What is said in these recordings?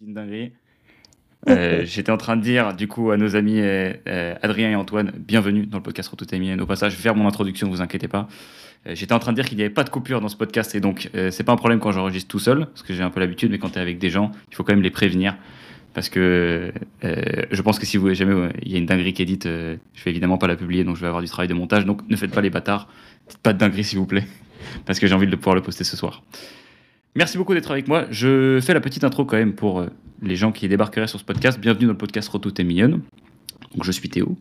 une dinguerie. Euh, J'étais en train de dire, du coup, à nos amis euh, euh, Adrien et Antoine, bienvenue dans le podcast Rototamien. Au passage, faire mon introduction, ne vous inquiétez pas. Euh, J'étais en train de dire qu'il n'y avait pas de coupure dans ce podcast, et donc euh, c'est pas un problème quand j'enregistre tout seul, parce que j'ai un peu l'habitude, mais quand tu es avec des gens, il faut quand même les prévenir. Parce que euh, je pense que si vous jamais euh, il y a une dinguerie qui est dite, euh, je vais évidemment pas la publier, donc je vais avoir du travail de montage. Donc ne faites pas les bâtards, dites pas de dinguerie s'il vous plaît, parce que j'ai envie de pouvoir le poster ce soir. Merci beaucoup d'être avec moi. Je fais la petite intro quand même pour euh, les gens qui débarqueraient sur ce podcast. Bienvenue dans le podcast Roto T'es mignonne. Donc je suis Théo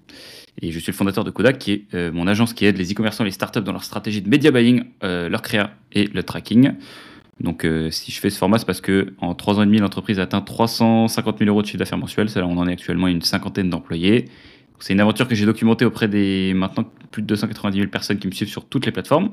et je suis le fondateur de Kodak, qui est euh, mon agence qui aide les e-commerçants et les startups dans leur stratégie de media buying, euh, leur créa et le tracking. Donc si je fais ce format, c'est parce que en trois ans et demi, l'entreprise a atteint 350 000 euros de chiffre d'affaires mensuel. On en est actuellement une cinquantaine d'employés. C'est une aventure que j'ai documentée auprès des maintenant plus de 290 000 personnes qui me suivent sur toutes les plateformes.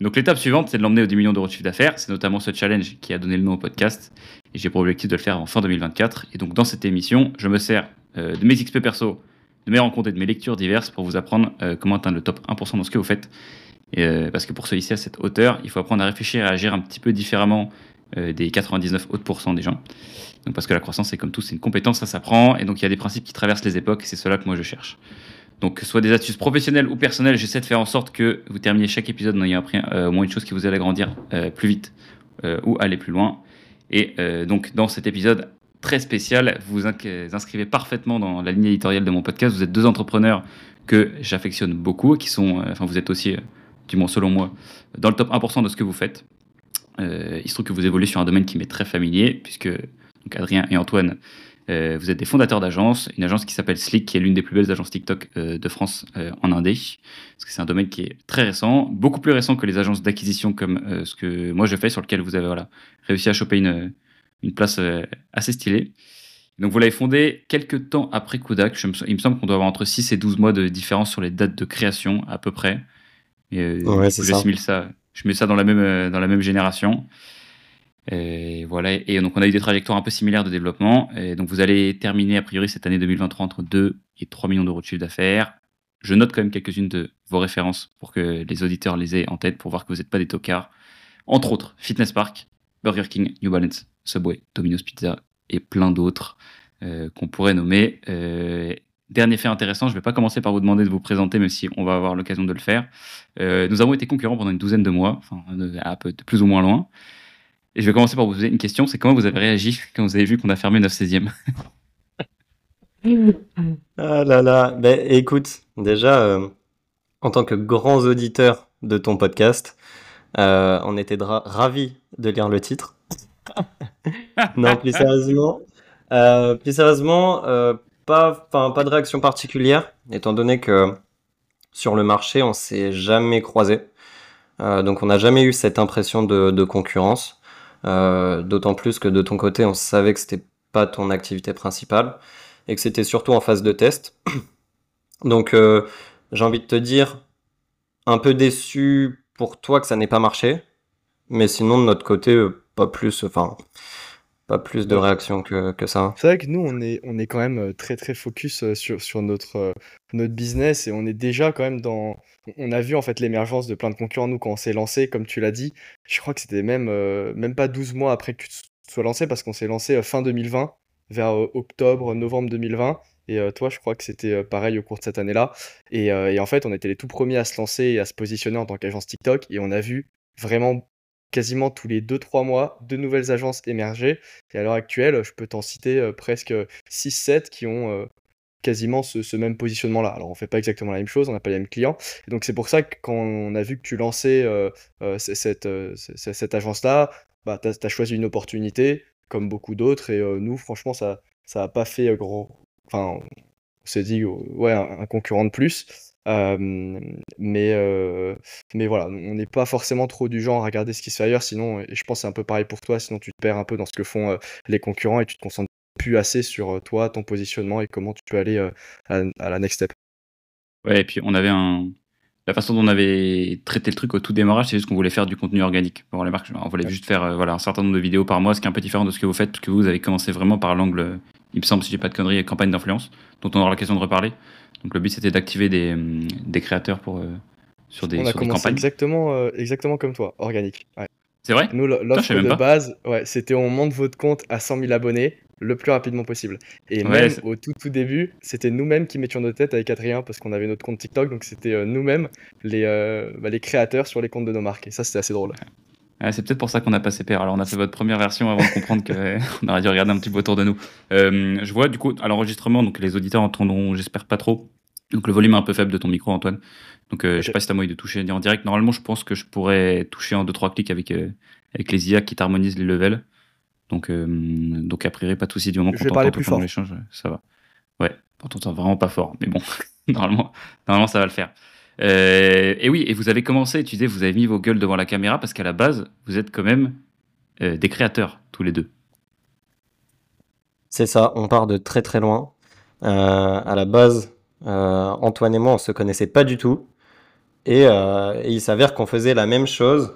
Donc l'étape suivante, c'est de l'emmener aux 10 millions d'euros de chiffre d'affaires. C'est notamment ce challenge qui a donné le nom au podcast. Et j'ai pour objectif de le faire en fin 2024. Et donc dans cette émission, je me sers euh, de mes XP perso, de mes rencontres et de mes lectures diverses pour vous apprendre euh, comment atteindre le top 1% dans ce que vous faites. Et, euh, parce que pour se hisser à cette hauteur, il faut apprendre à réfléchir et à agir un petit peu différemment des 99 autres pourcents des gens. Donc parce que la croissance, c'est comme tout, c'est une compétence, ça s'apprend. Et donc il y a des principes qui traversent les époques. Et c'est cela que moi je cherche. Donc, soit des astuces professionnelles ou personnelles, j'essaie de faire en sorte que vous terminiez chaque épisode en ayant appris euh, au moins une chose qui vous aide à grandir euh, plus vite euh, ou aller plus loin. Et donc, dans cet épisode très spécial, vous vous inscrivez parfaitement dans la ligne éditoriale de mon podcast. Vous êtes deux entrepreneurs que j'affectionne beaucoup, qui sont, enfin, vous êtes aussi, du moins selon moi, dans le top 1% de ce que vous faites. Il se trouve que vous évoluez sur un domaine qui m'est très familier, puisque Adrien et Antoine euh, vous êtes des fondateurs d'agence, une agence qui s'appelle Slick, qui est l'une des plus belles agences TikTok euh, de France euh, en Indé, parce que c'est un domaine qui est très récent, beaucoup plus récent que les agences d'acquisition comme ce que moi je fais, sur lequel vous avez voilà, réussi à choper une, une place assez stylée. Donc vous l'avez fondé quelques temps après Kodak. Je me- il me semble qu'on doit avoir entre 6 et 12 mois de différence sur les dates de création à peu près. Et, Ouais, du c'est ça. ça. Je mets ça dans la même, dans la même génération. Et voilà. Et donc, on a eu des trajectoires un peu similaires de développement. Et donc, vous allez terminer, a priori, cette année 2023 entre 2 et 3 millions d'euros de chiffre d'affaires. Je note quand même quelques-unes de vos références pour que les auditeurs les aient en tête pour voir que vous n'êtes pas des tocards. Entre autres, Fitness Park, Burger King, New Balance, Subway, Domino's Pizza et plein d'autres euh, qu'on pourrait nommer. Euh, dernier fait intéressant, je ne vais pas commencer par vous demander de vous présenter, même si on va avoir l'occasion de le faire. Euh, nous avons été concurrents pendant une douzaine de mois, enfin, de, de plus ou moins loin. Et je vais commencer par vous poser une question, c'est comment vous avez réagi quand vous avez vu qu'on a fermé 9 16e Ah là là, ben écoute, déjà, euh, en tant que grands auditeurs de ton podcast, euh, on était ravis de lire le titre. Non, plus sérieusement, euh, plus sérieusement, pas, pas de réaction particulière, étant donné que sur le marché, on s'est jamais croisé. Donc on n'a jamais eu cette impression de, de concurrence. Euh, d'autant plus que de ton côté, on savait que c'était pas ton activité principale et que c'était surtout en phase de test. Donc euh, j'ai envie de te dire, un peu déçu pour toi que ça n'ait pas marché, mais sinon de notre côté, euh, pas plus, enfin, pas plus de réaction que, que ça. C'est vrai que nous, on est, on est quand même euh, très très focus euh, sur, sur notre, euh, notre business et on est déjà quand même dans. On a vu en fait l'émergence de plein de concurrents, nous, quand on s'est lancé, comme tu l'as dit. Je crois que c'était même, euh, même pas 12 mois après que tu te sois lancé, parce qu'on s'est lancé fin 2020, vers octobre, novembre 2020. Et toi, je crois que c'était pareil au cours de cette année-là. Et, et en fait, on était les tout premiers à se lancer et à se positionner en tant qu'agence TikTok. Et on a vu vraiment quasiment tous les 2-3 mois de nouvelles agences émerger. Et à l'heure actuelle, je peux t'en citer euh, presque 6-7 qui ont euh, quasiment ce, même positionnement-là. Alors, on fait pas exactement la même chose, on n'a pas les mêmes clients. Et donc, c'est pour ça que quand on a vu que tu lançais euh, cette, agence-là, bah, tu as, choisi une opportunité, comme beaucoup d'autres. Et nous, franchement, ça ça a pas fait gros. Enfin, on s'est dit, euh, ouais, un concurrent de plus. Euh, mais, euh, mais voilà, on n'est pas forcément trop du genre à regarder ce qui se fait ailleurs, sinon, et je pense que c'est un peu pareil pour toi, sinon tu te perds un peu dans ce que font euh, les concurrents et tu te concentres plus assez sur toi, ton positionnement et comment tu peux aller à, à la next step. Ouais, et puis on avait un. La façon dont on avait traité le truc au tout démarrage, c'est juste qu'on voulait faire du contenu organique pour les marques. On voulait Ouais. juste faire voilà, un certain nombre de vidéos par mois, ce qui est un peu différent de ce que vous faites, parce que vous, vous avez commencé vraiment par l'angle, il me semble, si j'ai pas de conneries, campagne d'influence, dont on aura l'occasion de reparler. Donc le but c'était d'activer des, hum, des créateurs pour, euh, sur des, on a sur des campagnes. exactement, euh, exactement comme toi, organique. Ouais. C'est vrai? Nous, l'offre de pas. base, ouais, c'était on monte votre compte à 100 000 abonnés le plus rapidement possible. Et Ouais, même au tout tout début, c'était nous-mêmes qui mettions nos têtes avec Adrien parce qu'on avait notre compte TikTok, donc c'était euh, nous-mêmes les, euh, bah, les créateurs sur les comptes de nos marques. Et ça, c'était assez drôle. Ah, c'est peut-être pour ça qu'on a passé pair. Alors, on a fait votre première version avant de comprendre qu'on aurait dû regarder un petit peu autour de nous. Euh, je vois, du coup, à l'enregistrement, donc les auditeurs entendront, j'espère pas trop. Donc, le volume est un peu faible de ton micro, Antoine. Donc, euh, je sais pas si t'as moyen de toucher en direct. Normalement, je pense que je pourrais toucher en 2-3 clics avec, euh, avec les IA qui t'harmonisent les levels. Donc, euh, donc, a priori, pas de souci du moment Je qu'on vais t'entend plus fort. l'échange, ça va. Ouais, on t'entend vraiment pas fort, mais bon, normalement, normalement, ça va le faire. Euh, et oui, et vous avez commencé, tu disais, vous avez mis vos gueules devant la caméra parce qu'à la base, vous êtes quand même euh, des créateurs, tous les deux. C'est ça, on part de très très loin. Euh, à la base, Antoine et moi, on se connaissait pas du tout. Et, et il s'avère qu'on faisait la même chose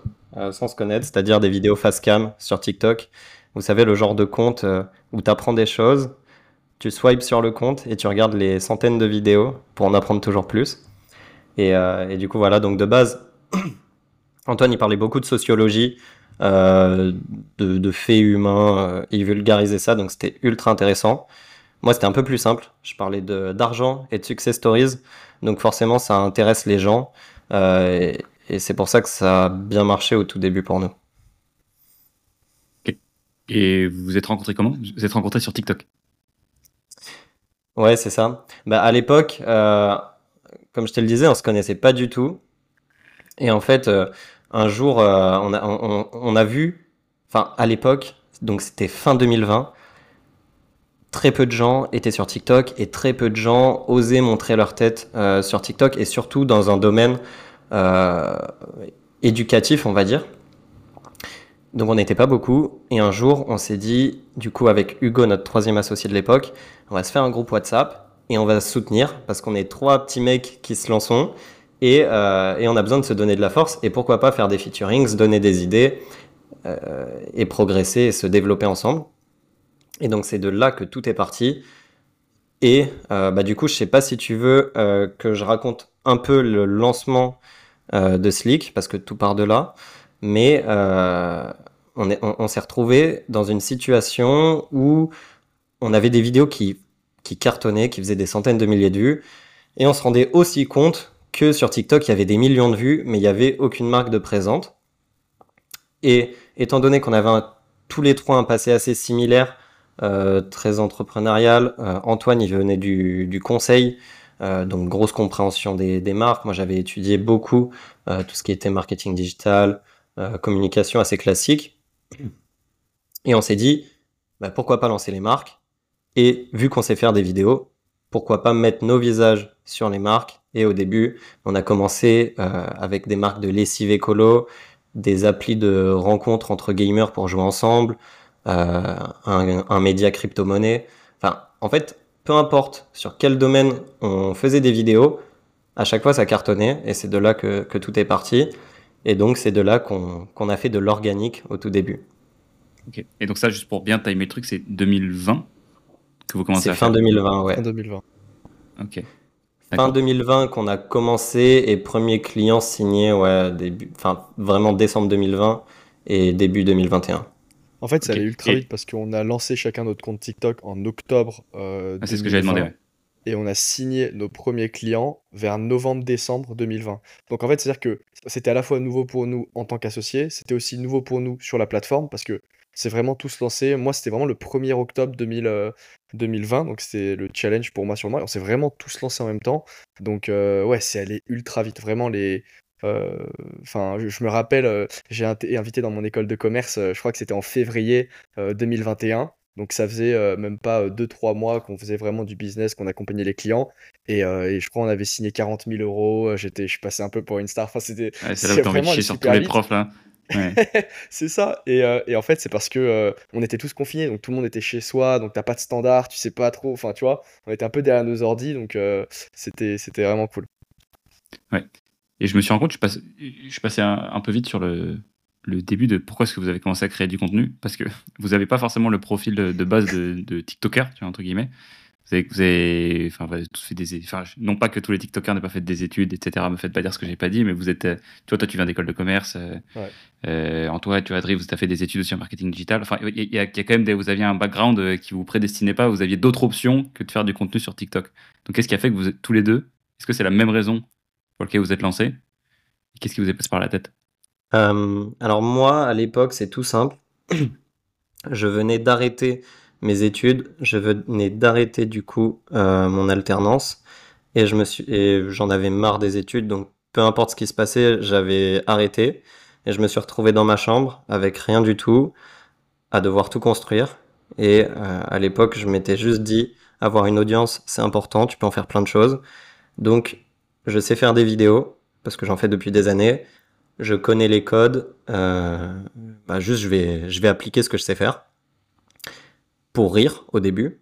sans se connaître, c'est-à-dire des vidéos face cam sur TikTok. Vous savez, le genre de compte où tu apprends des choses, tu swipes sur le compte et tu regardes les centaines de vidéos pour en apprendre toujours plus. Et, euh, et du coup, voilà, donc de base, Antoine, il parlait beaucoup de sociologie, euh, de, de faits humains, euh, il vulgarisait ça, donc c'était ultra intéressant. Moi, c'était un peu plus simple. Je parlais de- d'argent et de success stories, donc forcément, ça intéresse les gens. euh, et et c'est pour ça que ça a bien marché au tout début pour nous. Et vous vous êtes rencontrés comment? Vous vous êtes rencontrés sur TikTok? Ouais, c'est ça. Bah, à l'époque, euh, comme je te le disais, on se connaissait pas du tout. Et en fait, euh, un jour, euh, on a, vu, enfin, à l'époque, donc c'était fin 2020, très peu de gens étaient sur TikTok et très peu de gens osaient montrer leur tête euh, sur TikTok et surtout dans un domaine éducatif, on va dire. Donc on n'était pas beaucoup. Et un jour, on s'est dit, du coup, avec Hugo, notre troisième associé de l'époque, on va se faire un groupe WhatsApp et on va se soutenir parce qu'on est trois petits mecs qui se lançons et, euh, et on a besoin de se donner de la force. Et pourquoi pas faire des featurings, donner des idées euh, et progresser et se développer ensemble. Et donc c'est de là que tout est parti. Et euh, bah, du coup, je sais pas si tu veux que je raconte un peu le lancement de Slick parce que tout part de là. Mais on est- on- on s'est retrouvé dans une situation où on avait des vidéos qui, qui cartonnaient, qui faisaient des centaines de milliers de vues, et on se rendait aussi compte que sur TikTok, il y avait des millions de vues, mais il n'y avait aucune marque de présente. Et étant donné qu'on avait tous les trois un passé assez similaire, euh, très entrepreneurial, euh, Antoine, il venait du, du conseil, euh, donc grosse compréhension des, marques. Moi, j'avais étudié beaucoup tout ce qui était marketing digital, communication assez classique. Et on s'est dit, bah, pourquoi pas lancer les marques? Et vu qu'on sait faire des vidéos, pourquoi pas mettre nos visages sur les marques? Et au début, on a commencé euh, avec des marques de lessive écolo, des applis de rencontres entre gamers pour jouer ensemble, euh, un, média crypto-monnaie. Enfin, en fait, peu importe sur quel domaine on faisait des vidéos, à chaque fois ça cartonnait et c'est de là que, tout est parti. Et donc c'est de là qu'on a fait de l'organique au tout début. Et donc, ça, juste pour bien timer le truc, c'est 2020 que vous commencez à fin faire. 2020, ouais. En 2020. Ok. Fin D'accord. 2020 qu'on a commencé et premier client signé, ouais, début, enfin vraiment décembre 2020 et début 2021. En fait, ça Ok. allait ultra Et- vite parce qu'on a lancé chacun notre compte TikTok en octobre. euh, Ah, c'est ce que j'avais demandé. 2020. ouais. et on a signé nos premiers clients vers novembre-décembre 2020. Donc en fait, c'est-à-dire que c'était à la fois nouveau pour nous en tant qu'associés, c'était aussi nouveau pour nous sur la plateforme parce que c'est vraiment tous lancé. Moi, c'était vraiment le 1er octobre 2000, euh, 2020, donc c'était le challenge pour moi sur moi. On s'est vraiment tous lancés en même temps. Donc euh, ouais, c'est allé ultra vite. Vraiment les... euh, Enfin, je, je me rappelle, j'ai été invité dans mon école de commerce, je crois que c'était en février euh, 2021. Donc ça faisait euh, même pas 2-3 mois qu'on faisait vraiment du business, qu'on accompagnait les clients. Et, euh, et je crois on avait signé 40 000 euros. J'étais, je suis passé un peu pour une star. Enfin, c'était, Ouais, c'est là où t'as envie de chier sur tous les profs, là. Ouais. c'est ça. Et, euh, et en fait, c'est parce que euh, on était tous confinés, donc tout le monde était chez soi, donc t'as pas de standard, tu sais pas trop. Enfin, tu vois, on était un peu derrière nos ordis, donc euh, c'était, c'était vraiment cool. Et je me suis rendu compte, je suis passé, je un, un peu vite sur le, le début de pourquoi est-ce que vous avez commencé à créer du contenu. Parce que vous n'avez pas forcément le profil de, de base de, de TikToker, tu vois, entre guillemets. Vous avez, vous avez, enfin, vous avez tous fait des, enfin, non pas que tous les TikTokers n'aient pas fait des études, etc. Me faites pas dire ce que j'ai pas dit, mais vous êtes, euh, tu vois, toi, tu viens d'école de commerce. Euh, Ouais. euh, Antoine, tu as Adri, vous avez fait des études aussi en marketing digital. Enfin, il y, a- y quand même des, vous aviez un background euh, qui vous prédestinait pas. Vous aviez d'autres options que de faire du contenu sur TikTok. Donc, qu'est-ce qui a fait que vous êtes tous les deux Est-ce que c'est la même raison pour laquelle vous êtes lancés Qu'est-ce qui vous est passé par la tête? Euh, alors moi, à l'époque, c'est tout simple. Je venais d'arrêter mes études, je venais d'arrêter du coup euh, mon alternance et je me suis j'en avais marre des études, donc peu importe ce qui se passait, j'avais arrêté et je me suis retrouvé dans ma chambre avec rien du tout, à devoir tout construire. Et euh, à l'époque, je m'étais juste dit, avoir une audience, c'est important, tu peux en faire plein de choses. Donc, je sais faire des vidéos parce que j'en fais depuis des années je connais les codes, euh, bah juste je vais, je vais appliquer ce que je sais faire pour rire au début.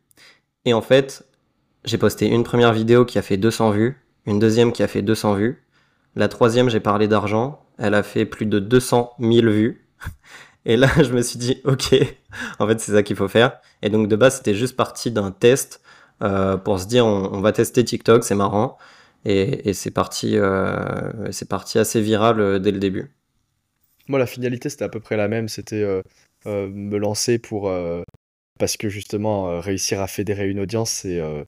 Et en fait, j'ai posté une première vidéo qui a fait 200 vues, une deuxième qui a fait 200 vues, la troisième j'ai parlé d'argent, elle a fait plus de 200 000 vues. Et là, je me suis dit, ok, en fait, c'est ça qu'il faut faire. Et donc, de base, c'était juste parti d'un test euh, pour se dire, on, va tester TikTok, c'est marrant. Et, c'est parti, euh, c'est parti assez viral euh, dès le début. Moi, la finalité, c'était à peu près la même. C'était me lancer pour. Parce que justement, euh, réussir à fédérer une audience, c'est euh,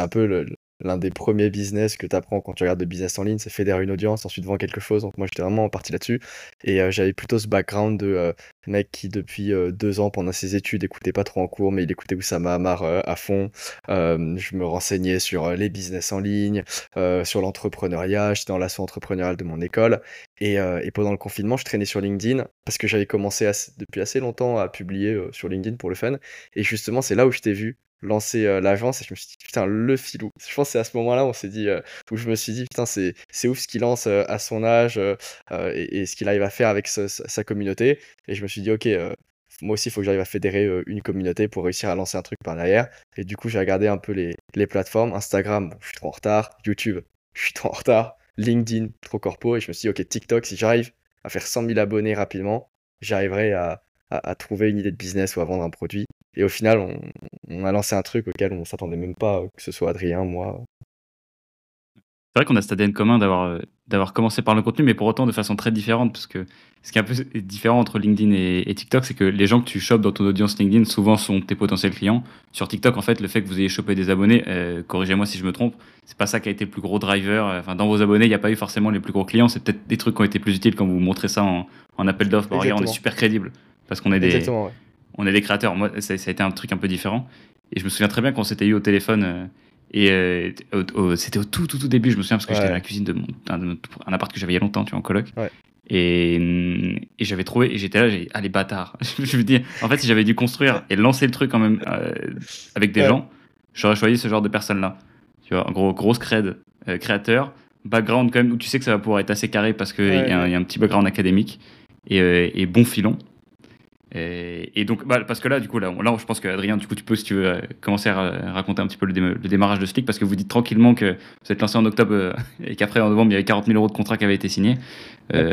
un peu le- l'un des premiers business que tu apprends quand tu regardes de business en ligne, c'est fédérer une audience, ensuite vendre quelque chose. Donc moi, j'étais vraiment parti là-dessus. Et euh, j'avais plutôt ce background de euh, mec qui, depuis euh, deux ans, pendant ses études, écoutait pas trop en cours, mais il écoutait Oussama Hamar à fond. Je me renseignais sur les business en ligne, sur l'entrepreneuriat. J'étais dans l'asso entrepreneurial de mon école. Et, pendant le confinement, je traînais sur LinkedIn parce que j'avais commencé depuis assez longtemps à publier sur LinkedIn pour le fun. Et justement, c'est là où je t'ai vu lancer euh, l'agence et je me suis dit, putain, le filou. Je pense c'est à ce moment-là où on s'est dit, euh, où je me suis dit, putain, c'est ouf ce qu'il lance euh, à son âge euh, et, ce qu'il arrive à faire avec sa, communauté. Et je me suis dit, ok, moi aussi, il faut que j'arrive à fédérer une communauté pour réussir à lancer un truc par derrière. Et du coup, j'ai regardé un peu les, les plateformes. Instagram, je suis trop en retard. YouTube, je suis trop en retard. LinkedIn, trop corpo. Et je me suis dit, ok, TikTok, si j'arrive à faire 100 000 abonnés rapidement, j'arriverai à trouver une idée de business ou à vendre un produit. Et au final, on, on a lancé un truc auquel on s'attendait même pas, que ce soit Adrien, moi. C'est vrai qu'on a cet ADN commun d'avoir euh, d'avoir commencé par le contenu, mais pour autant de façon très différente, parce que ce qui est un peu différent entre LinkedIn et, et TikTok, c'est que les gens que tu chopes dans ton audience LinkedIn souvent sont tes potentiels clients. Sur TikTok, en fait, le fait que vous ayez chopé des abonnés, euh, corrigez-moi si je me trompe, c'est pas ça qui a été le plus gros driver. euh, Enfin, dans vos abonnés, il n'y a pas eu forcément les plus gros clients. C'est peut-être des trucs qui ont été plus utiles quand vous montrez ça en, en appel d'offres. Bah, regarde, on est super crédible parce qu'on est des Exactement, ouais. On est des créateurs. Moi, ça, ça a été un truc un peu différent. Et je me souviens très bien qu'on s'était eu au téléphone. euh, et euh, c'était au tout, tout, tout début. Je me souviens parce que j'étais Ouais. dans la cuisine de mon, un, un appart que j'avais il y a longtemps, tu vois, en coloc. Ouais. Et, et j'avais trouvé, et j'étais là, j'ai dit, ah les bâtards. je me dis, en fait, si j'avais dû construire et lancer le truc quand même euh, avec des Ouais. gens, j'aurais choisi ce genre de personnes-là. Tu vois, en gros, grosse cred, euh, créateur, background quand même, où tu sais que ça va pouvoir être assez carré parce qu'il Ouais, y, a un- ouais. il y a un petit background académique et, euh, et bon filon. Et, et donc, bah, parce que là, du coup, là, là, je pense qu'Adrien, du coup, tu peux, si tu veux, euh, commencer à ra- raconter un petit peu le, dé- le démarrage de Slick, parce que vous dites tranquillement que vous êtes lancé en octobre euh, et qu'après, en novembre, il y avait 40 000 euros de contrat qui avaient été signés. Euh,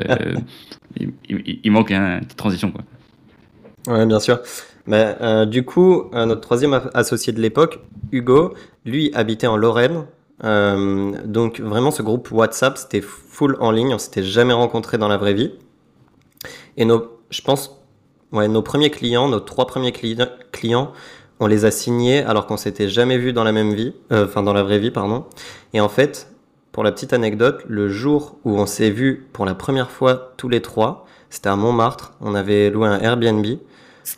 il, il- il manque hein, une petite transition, quoi. Ouais, bien sûr. Mais, euh, du coup, euh, notre troisième associé de l'époque, Hugo, lui habitait en Lorraine. Euh, donc vraiment, ce groupe WhatsApp, c'était full en ligne. On s'était jamais rencontrés dans la vraie vie. Et nos, je pense, ouais, nos premiers clients, nos trois premiers cli- clients, on les a signés alors qu'on s'était jamais vus dans la même vie, euh, enfin dans la vraie vie, pardon. Et en fait, pour la petite anecdote, le jour où on s'est vus pour la première fois tous les trois, c'était à Montmartre. On avait loué un Airbnb.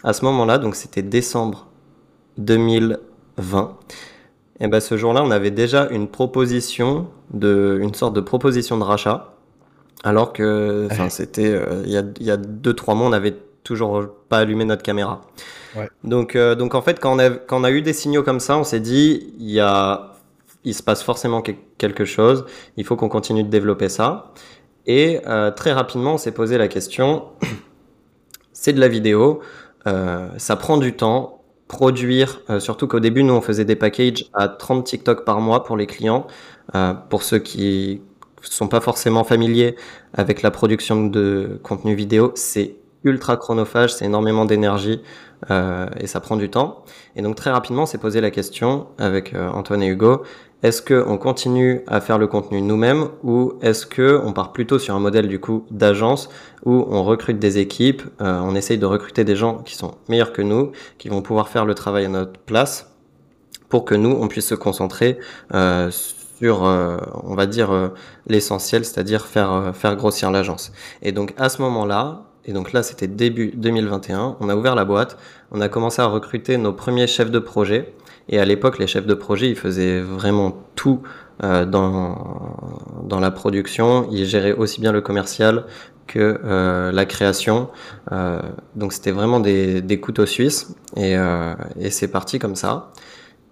À ce moment-là, donc c'était décembre 2020. Et ben ce jour-là, on avait déjà une proposition de, une sorte de proposition de rachat, alors que, enfin, Ouais. c'était euh, il y a il y a deux trois mois, on n'avait toujours pas allumé notre caméra. Ouais. Donc euh, donc en fait, quand on a quand on a eu des signaux comme ça, on s'est dit il y a il se passe forcément que- quelque chose. Il faut qu'on continue de développer ça. Et euh, très rapidement, on s'est posé la question. c'est de la vidéo, euh, ça prend du temps. Produire, surtout qu'au début, nous, on faisait des packages à 30 TikTok par mois pour les clients. Pour ceux qui sont pas forcément familiers avec la production de contenu vidéo, c'est ultra chronophage, c'est énormément d'énergie euh, et ça prend du temps. Et donc très rapidement, s'est posé la question avec euh, Antoine et Hugo est-ce que on continue à faire le contenu nous-mêmes ou est-ce que on part plutôt sur un modèle du coup d'agence où on recrute des équipes, euh, on essaye de recruter des gens qui sont meilleurs que nous, qui vont pouvoir faire le travail à notre place pour que nous on puisse se concentrer euh, sur, euh, on va dire euh, l'essentiel, c'est-à-dire faire euh, faire grossir l'agence. Et donc à ce moment-là, et donc là c'était début 2021, on a ouvert la boîte, on a commencé à recruter nos premiers chefs de projet. Et à l'époque, les chefs de projet, ils faisaient vraiment tout euh, dans, dans la production. Ils géraient aussi bien le commercial que euh, la création. Euh, donc c'était vraiment des, des couteaux suisses. Et, et c'est parti comme ça.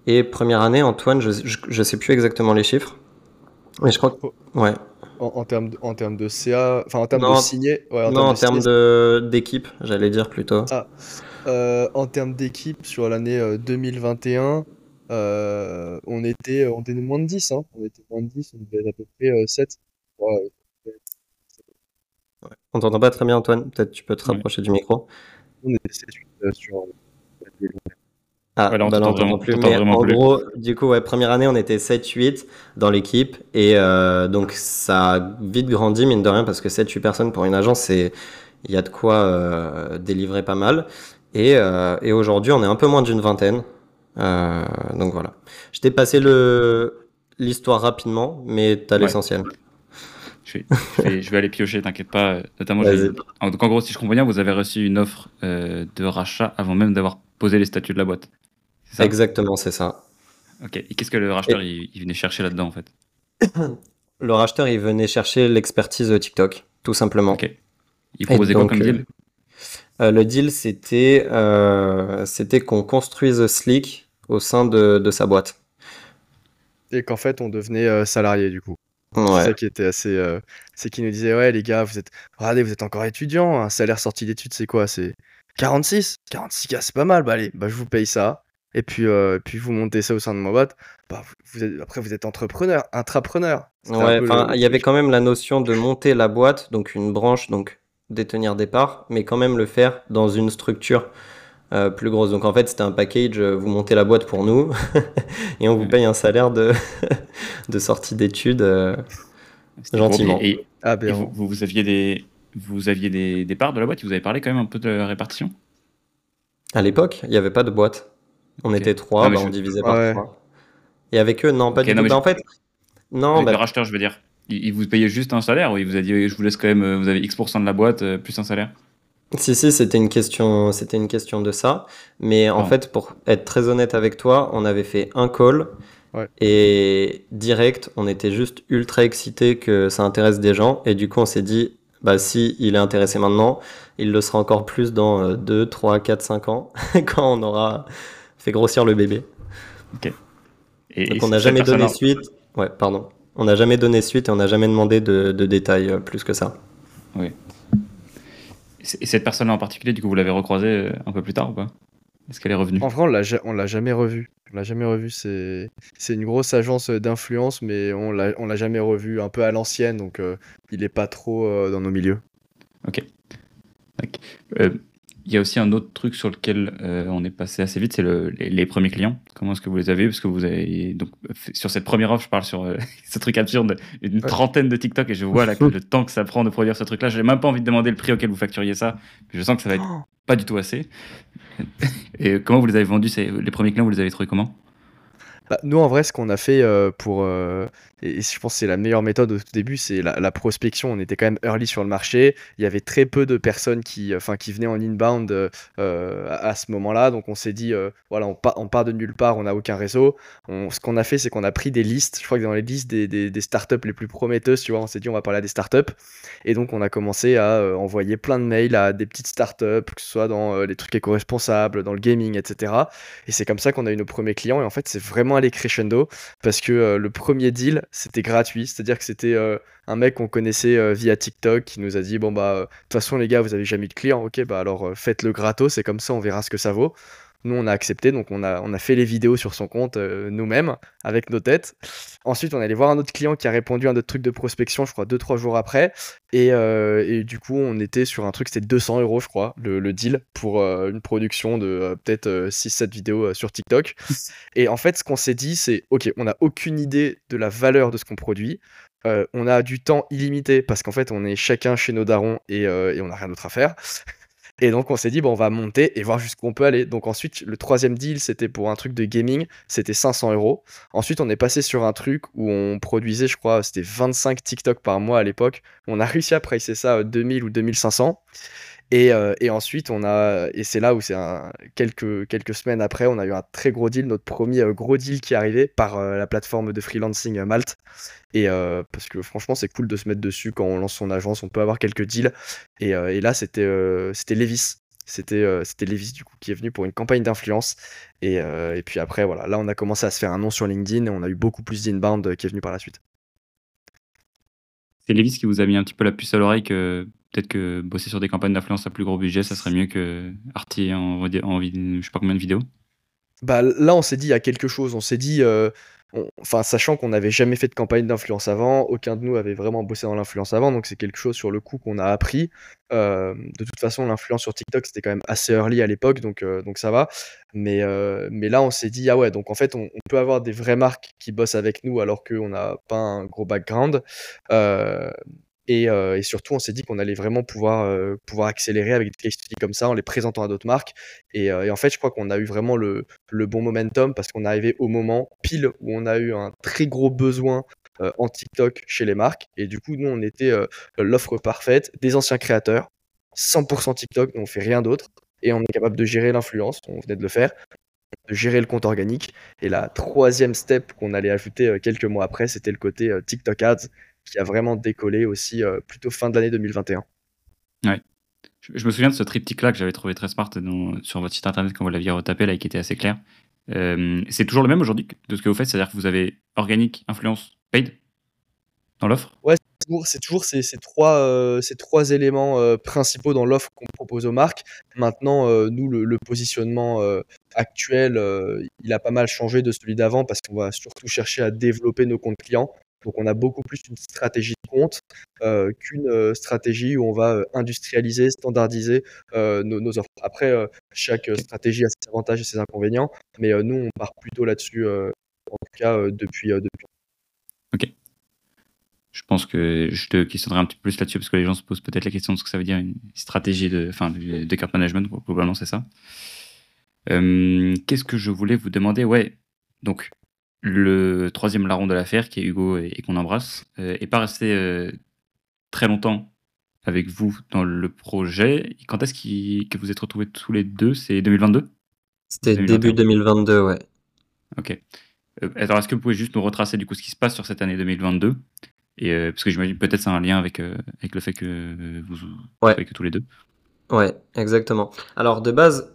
Et première année, Antoine, je, je sais plus exactement les chiffres. Mais je crois que... Ouais. En, en termes de, en termes de CA, enfin en termes Non, de signé, ouais, non, en termes d'équipe, j'allais dire plutôt. Ah, euh, en termes d'équipe sur l'année euh, 2021, euh, on était, on était moins de 10, hein. On était moins de 10, on devait être à peu près euh, 7. Ouais, On t'entend pas très bien, Antoine. Peut-être tu peux te Ouais. rapprocher du micro. on était 7 8 sur. Ah, Ouais, là, on bah là, t'entend on t'entend vraiment- plus. Mais vraiment en plus. gros, du coup, ouais, première année, on était 7-8 dans l'équipe. Et euh, donc, ça a vite grandi, mine de rien, parce que 7-8 personnes pour une agence, c'est il y a de quoi euh, délivrer pas mal. Et, euh, et aujourd'hui, on est un peu moins d'une vingtaine. Donc voilà. Je t'ai passé le l'histoire rapidement, mais t'as Ouais. l'essentiel. Je vais, je vais- je vais aller piocher, t'inquiète pas. Notamment, donc en gros, si je comprends bien, vous avez reçu une offre de rachat avant même d'avoir posé les statuts de la boîte. C'est ça? Exactement, c'est ça. Ok. Et qu'est-ce que le racheteur il, il venait chercher là-dedans en fait? Le racheteur, il venait chercher l'expertise TikTok, tout simplement. Ok. Il proposait quoi donc, comme euh, deal? Euh, le deal, c'était euh, c'était qu'on construise Slick au sein de, de sa boîte. Et qu'en fait, on devenait euh, salarié du coup. C'est Ouais. ça qui était assez. euh, c'est qu'ils nous disaient, ouais, les gars, vous êtes. Regardez, vous êtes encore étudiant. Un salaire sorti d'études, c'est quoi? C'est 46 46 gars, c'est pas mal. Bah, allez, bah, je vous paye ça. Et puis, euh, puis vous montez ça au sein de ma boîte. Bah, vous- vous êtes, après, vous êtes entrepreneur, intrapreneur. Ouais, il y avait quand même la notion de monter la boîte, donc une branche, donc détenir des parts, mais quand même le faire dans une structure euh, plus grosse. Donc en fait, c'était un package, euh, vous montez la boîte pour nous et on vous paye un salaire de, de sortie d'études. euh. Gentiment. Et, et aberrant. vous, vous, vous aviez, des, vous aviez des, des parts de la boîte Vous avez parlé quand même un peu de la répartition À l'époque, il n'y avait pas de boîte. On était trois, Non, bah, je- on divisait par Ouais. trois. Et avec eux, non, pas Ok, du non, tout. Bah, je- en fait, non, Avec bah, le racheteur, je veux dire. Il, il vous payait juste un salaire ou il vous a dit je vous laisse quand même, vous avez X% de la boîte euh, plus un salaire? Si, si, c'était une question, c'était une question de ça. Mais en Ah. fait, pour être très honnête avec toi, on avait fait un call Ouais. et direct, on était juste ultra excités que ça intéresse des gens. Et du coup, on s'est dit, bah, si il est intéressé maintenant, il le sera encore plus dans 2, 3, 4, 5 ans, quand on aura fait grossir le bébé. Et, Donc, on n'a jamais donné suite. Ouais, pardon. On n'a jamais donné suite et on n'a jamais demandé de, de détails euh, plus que ça. Et cette personne-là en particulier, du coup, vous l'avez recroisée euh, un peu plus tard ou pas? Est-ce qu'elle est revenue? En vrai, on l'a on l'a jamais revu. On l'a jamais revu. C'est c'est une grosse agence euh, d'influence, mais on l'a on l'a jamais revu. Un peu à l'ancienne, donc euh, il est pas trop euh, dans nos milieux. Euh, Il y a aussi un autre truc sur lequel euh, on est passé assez vite, c'est le- les, les premiers clients. Comment est-ce que vous les avez Parce que vous avez donc sur cette première offre, je parle sur euh, ce truc absurde, une Ouais. trentaine de TikTok et je vois là, que le temps que ça prend de produire ce truc-là. J'ai même pas envie de demander le prix auquel vous facturiez ça. Je sens que ça va être Oh. pas du tout assez. Et comment vous les avez vendus ces- Les premiers clients, vous les avez trouvés comment? Bah, nous, en vrai, ce qu'on a fait euh, pour. euh, et, je pense que c'est la meilleure méthode au tout début, c'est la, prospection. On était quand même early sur le marché. Il y avait très peu de personnes qui, enfin, qui venaient en inbound euh, euh, à, ce moment-là. Donc, on s'est dit, euh, voilà, on, part on part de nulle part, on n'a aucun réseau. Ce qu'on a fait, c'est qu'on a pris des listes. Je crois que dans les listes des, des, startups les plus prometteuses, tu vois, on s'est dit, on va parler à des startups. Et donc, on a commencé à euh, envoyer plein de mails à des petites startups, que ce soit dans euh, les trucs éco-responsables, dans le gaming, etc. Et c'est comme ça qu'on a eu nos premiers clients. Et en fait, c'est vraiment allé crescendo parce que euh, le premier deal, c'était gratuit. C'est-à-dire que c'était euh, un mec qu'on connaissait euh, via TikTok qui nous a dit Bon, bah, de toute façon, les gars, vous avez jamais de clients. Ok, bah alors faites-le gratos. C'est comme ça, on verra ce que ça vaut. Nous, on a accepté, donc on a, on a fait les vidéos sur son compte euh, nous-mêmes, avec nos têtes. Ensuite, on est allé voir un autre client qui a répondu à notre truc de prospection, je crois, 2-3 jours après. Et, euh, et, du coup, on était sur un truc, c'était 200 euros, je crois, le, deal, pour une production de peut-être 6-7 vidéos sur TikTok. Et en fait, ce qu'on s'est dit, c'est, OK, on n'a aucune idée de la valeur de ce qu'on produit. on a du temps illimité parce qu'en fait, on est chacun chez nos darons et, et on n'a rien d'autre à faire. Et donc on s'est dit, bon, on va monter et voir jusqu'où on peut aller. Donc ensuite, le troisième deal, c'était pour un truc de gaming, c'était 500 euros. Ensuite, on est passé sur un truc où on produisait, je crois, c'était 25 TikTok par mois à l'époque. On a réussi à pricer ça 2000 ou 2500. Et, euh, et, ensuite, on a, et c'est là où c'est quelques, quelques semaines après, on a eu un très gros deal, notre premier euh, gros deal qui est arrivé par euh, la plateforme de freelancing Malte. Et parce que franchement, c'est cool de se mettre dessus quand on lance son agence, on peut avoir quelques deals. Et, et là, c'était c'était Levis. C'était c'était Levis du coup qui est venu pour une campagne d'influence. Et, et puis après, voilà, là, on a commencé à se faire un nom sur LinkedIn et on a eu beaucoup plus d'inbound qui est venu par la suite. C'est Levis qui vous a mis un petit peu la puce à l'oreille que peut-être que bosser sur des campagnes d'influence à plus gros budget, ça serait mieux que artiller en, en, je sais pas combien de vidéos Bah là, on s'est dit il y a quelque chose. On s'est dit, euh, enfin, sachant qu'on n'avait jamais fait de campagne d'influence avant, aucun de nous avait vraiment bossé dans l'influence avant, donc c'est quelque chose sur le coup qu'on a appris. Euh, de toute façon, l'influence sur TikTok, c'était quand même assez early à l'époque, donc, euh, donc ça va. Mais, mais là, on s'est dit, ah ouais, donc en fait, on, on, peut avoir des vraies marques qui bossent avec nous alors qu'on n'a pas un gros background. Euh, et, surtout, on s'est dit qu'on allait vraiment pouvoir, euh, pouvoir accélérer avec des case studies comme ça en les présentant à d'autres marques. Euh, et, en fait, je crois qu'on a eu vraiment le, le bon momentum parce qu'on est arrivé au moment pile où on a eu un très gros besoin en TikTok chez les marques. Et du coup, nous, on était l'offre parfaite des anciens créateurs, 100% TikTok, on fait rien d'autre. Et on est capable de gérer l'influence, on venait de le faire, de gérer le compte organique. Et la troisième step qu'on allait ajouter quelques mois après, c'était le côté TikTok Ads qui a vraiment décollé aussi euh, plutôt fin de l'année 2021. Ouais. Je, me souviens de ce triptyque-là que j'avais trouvé très smart sur votre site internet quand vous l'aviez retapé, là, qui était assez clair. Euh, c'est toujours le même aujourd'hui de ce que vous faites, c'est-à-dire que vous avez organique, influence, paid dans l'offre? Ouais, c'est toujours, ces, trois, euh, ces trois éléments principaux dans l'offre qu'on propose aux marques. Maintenant, nous, le, positionnement actuel, il a pas mal changé de celui d'avant parce qu'on va surtout chercher à développer nos comptes clients. Donc on a beaucoup plus une stratégie de compte euh, qu'une euh, stratégie où on va euh, industrialiser, standardiser nos, offres. Après, chaque stratégie a ses avantages et ses inconvénients, mais nous, on part plutôt là-dessus, en tout cas depuis, depuis. Ok. Je pense que je te questionnerai un petit peu plus là-dessus parce que les gens se posent peut-être la question de ce que ça veut dire une stratégie de, enfin, de, carte management. Globalement, c'est ça. Qu'est-ce que je voulais vous demander? Ouais, donc le troisième larron de l'affaire, qui est Hugo et, qu'on embrasse, euh, est pas resté euh, très longtemps avec vous dans le projet. Quand est-ce que vous êtes retrouvés tous les deux? C'est 2022 C'était début 2022, ouais. Ok. Euh, alors, est-ce que vous pouvez juste nous retracer du coup ce qui se passe sur cette année 2022 et, Parce que j'imagine peut-être c'est un lien avec, avec le fait que vous ouais. que tous les deux. Ouais, exactement. Alors, de base,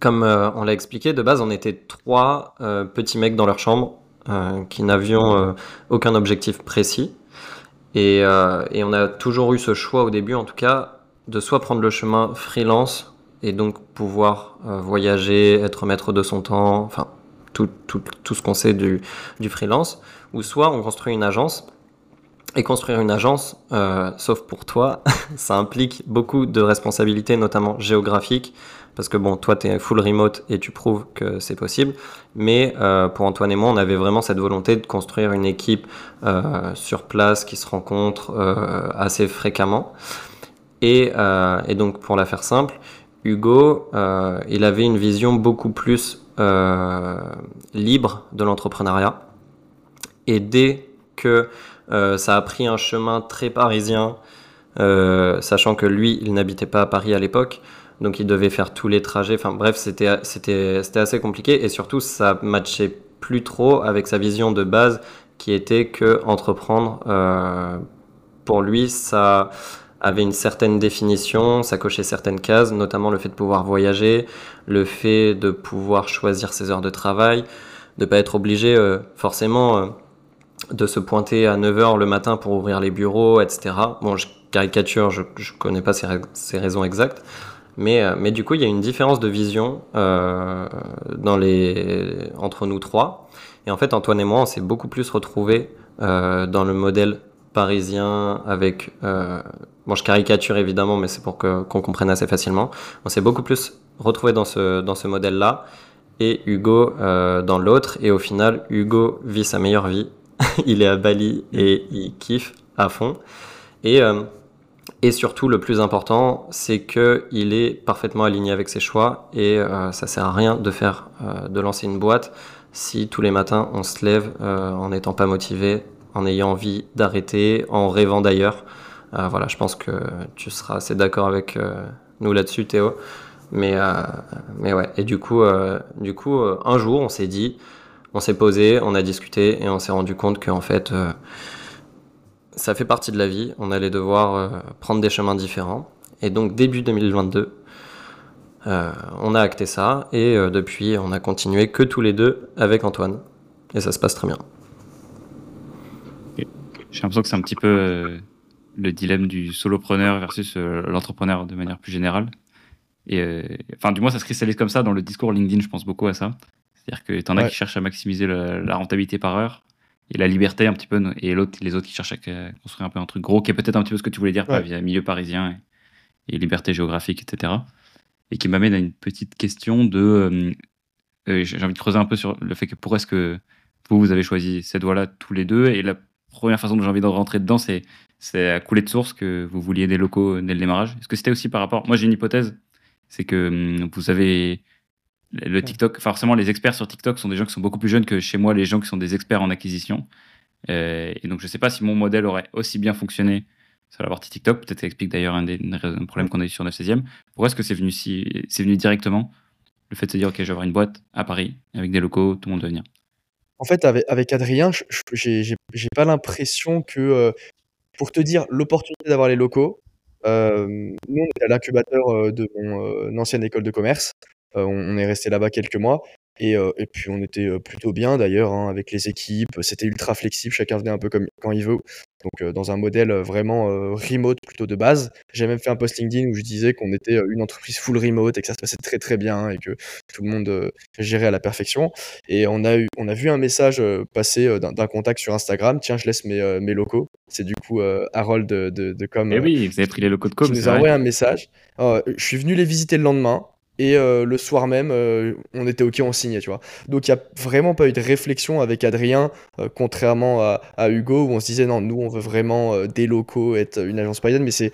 comme euh, on l'a expliqué, de base, on était trois euh, petits mecs dans leur chambre euh, qui n'avions aucun objectif précis. Et, on a toujours eu ce choix au début, en tout cas, de soit prendre le chemin freelance et donc pouvoir voyager, être maître de son temps, enfin, tout, ce qu'on sait du, du freelance, ou soit on construit une agence et construire une agence, sauf pour toi, ça implique beaucoup de responsabilités, notamment géographiques, parce que bon, toi, tu es full remote et tu prouves que c'est possible. Mais euh, pour Antoine et moi, on avait vraiment cette volonté de construire une équipe euh, sur place qui se rencontre euh, assez fréquemment. Et, et, donc, pour la faire simple, Hugo, il avait une vision beaucoup plus libre de l'entrepreneuriat. Et dès que ça a pris un chemin très parisien, sachant que lui, il n'habitait pas à Paris à l'époque, donc il devait faire tous les trajets. Enfin bref, c'était assez compliqué et surtout ça matchait plus trop avec sa vision de base qui était que entreprendre euh, pour lui ça avait une certaine définition, ça cochait certaines cases, notamment le fait de pouvoir voyager, le fait de pouvoir choisir ses heures de travail, de pas être obligé euh, forcément euh, de se pointer à 9h le matin pour ouvrir les bureaux, etc. Bon, je caricature, je, ne connais pas ces, ces raisons exactes, Mais, euh, mais du coup, il y a une différence de vision euh, entre nous trois. Et en fait, Antoine et moi, on s'est beaucoup plus retrouvés euh, dans le modèle parisien avec... Euh, bon, je caricature évidemment, mais c'est pour qu'on comprenne assez facilement. On s'est beaucoup plus retrouvés dans ce, dans ce modèle-là et Hugo dans l'autre. Et au final, Hugo vit sa meilleure vie. il est à Bali et il kiffe à fond. Et... Et surtout, le plus important, c'est que il est parfaitement aligné avec ses choix et euh, ça sert à rien de faire, euh, de lancer une boîte si tous les matins on se lève euh, en n'étant pas motivé, en ayant envie d'arrêter, en rêvant d'ailleurs. Euh, voilà, je pense que tu seras assez d'accord avec nous là-dessus, Théo. Mais, mais ouais. Et du coup, du coup, un jour, on s'est dit, on s'est posé, on a discuté et on s'est rendu compte qu'en fait, ça fait partie de la vie. On allait devoir euh, prendre des chemins différents. Et donc, début 2022, euh, on a acté ça. Et euh, depuis, on a continué que tous les deux avec Antoine. Et ça se passe très bien. J'ai l'impression que c'est un petit peu euh, le dilemme du solopreneur versus euh, l'entrepreneur de manière plus générale. Et euh, enfin, du moins, ça se cristallise comme ça dans le discours LinkedIn. Je pense beaucoup à ça. C'est-à-dire que t'en as Ouais. qui cherchent à maximiser la rentabilité par heure et la liberté un petit peu, et l'autre, les autres qui cherchent à construire un peu un truc gros, qui est peut-être un petit peu ce que tu voulais dire, Ouais. via milieu parisien et, et liberté géographique, etc. Et qui m'amène à une petite question de, euh, euh, j'ai envie de creuser un peu sur le fait que pourquoi est-ce que vous, vous avez choisi cette voie-là tous les deux, et la première façon dont j'ai envie de rentrer dedans, c'est c'est à couler de source que vous vouliez des locaux dès le démarrage. Est-ce que c'était aussi par rapport... Moi, j'ai une hypothèse, c'est que hum, vous avez le TikTok, forcément, les experts sur TikTok sont des gens qui sont beaucoup plus jeunes que chez moi, les gens qui sont des experts en acquisition. Euh, et donc, je sais pas si mon modèle aurait aussi bien fonctionné sur la partie TikTok. Peut-être ça explique d'ailleurs un des une raisons- un problème qu'on a eu sur 9 16e. Pourquoi est-ce que c'est venu, si, c'est venu directement Le fait de se dire, OK, je vais avoir une boîte à Paris avec des locaux, tout le monde va venir? En fait, avec, avec Adrien, j'ai pas l'impression que, euh, pour te dire, l'opportunité d'avoir les locaux, euh, nous, on était à l'incubateur de mon ancienne école de commerce. Euh, on, on est resté là-bas quelques mois. Et, euh, et puis, on était euh, plutôt bien d'ailleurs, hein, avec les équipes. C'était ultra flexible, chacun venait un peu comme quand il veut. Donc, dans un modèle vraiment remote plutôt de base. J'ai même fait un post LinkedIn où je disais qu'on était une entreprise full remote et que ça se passait très très bien et que tout le monde gérait à la perfection. Et on a, eu, on a vu un message passer d'un contact sur Instagram. Tiens, je laisse mes, mes locaux. C'est du coup Harold de, de, de Com Et euh, oui, vous avez pris les locaux de qui com, nous c'est a envoyé un message. Je suis venu les visiter le lendemain. Et euh, le soir même, euh, on était OK, on signait, tu vois. Donc, il n'y a vraiment pas eu de réflexion avec Adrien, euh, contrairement à, Hugo, où on se disait, non, nous, on veut vraiment des locaux, être une agence parisienne. Mais c'est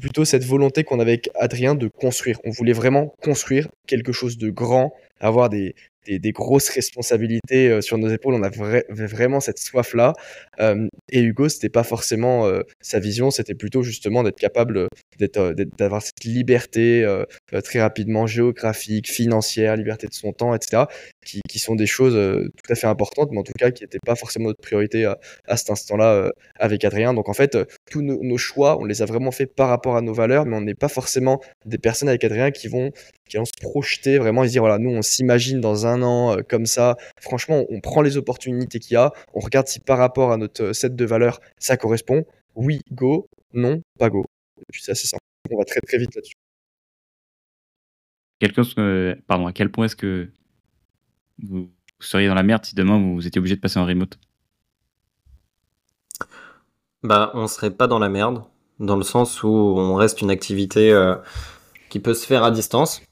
plutôt cette volonté qu'on avait avec Adrien de construire. On voulait vraiment construire quelque chose de grand, avoir des, des, grosses responsabilités sur nos épaules. On avait vra- vraiment cette soif-là. Et Hugo, c'était pas forcément sa vision, c'était plutôt justement d'être capable d'avoir cette liberté euh, euh, très rapidement géographique, financière, liberté de son temps, etc., qui, sont des choses euh, tout à fait importantes, mais en tout cas qui n'étaient pas forcément notre priorité à, à cet instant-là euh, avec Adrien. Donc en fait, euh, tous nos, choix, on les a vraiment fait par rapport à nos valeurs, mais on n'est pas forcément des personnes avec Adrien qui vont qui vont se projeter vraiment et se dire voilà nous on s'imagine dans un an euh, comme ça franchement on prend les opportunités qu'il y a on regarde si par rapport à notre euh, set de valeurs ça correspond oui go non pas go et puis c'est assez simple on va très très vite là-dessus que- pardon, à quel point est-ce que vous seriez dans la merde si demain vous étiez obligé de passer en remote? Bah, on serait pas dans la merde, dans le sens où on reste une activité euh, qui peut se faire à distance.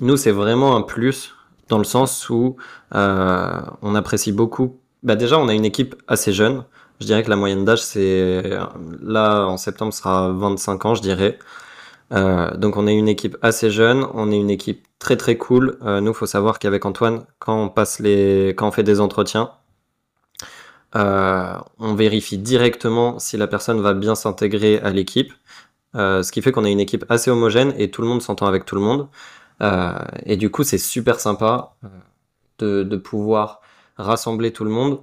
Nous, c'est vraiment un plus, dans le sens où euh, on apprécie beaucoup. Bah, déjà, on a une équipe assez jeune. Je dirais que la moyenne d'âge, c'est là en septembre sera 25 ans, je dirais. Euh, donc on est une équipe assez jeune, on est une équipe très très cool. Euh, nous, faut savoir qu'avec Antoine, quand on passe les, quand on fait des entretiens, euh, on vérifie directement si la personne va bien s'intégrer à l'équipe. Euh, ce qui fait qu'on a une équipe assez homogène et tout le monde s'entend avec tout le monde. Et du coup, c'est super sympa de pouvoir rassembler tout le monde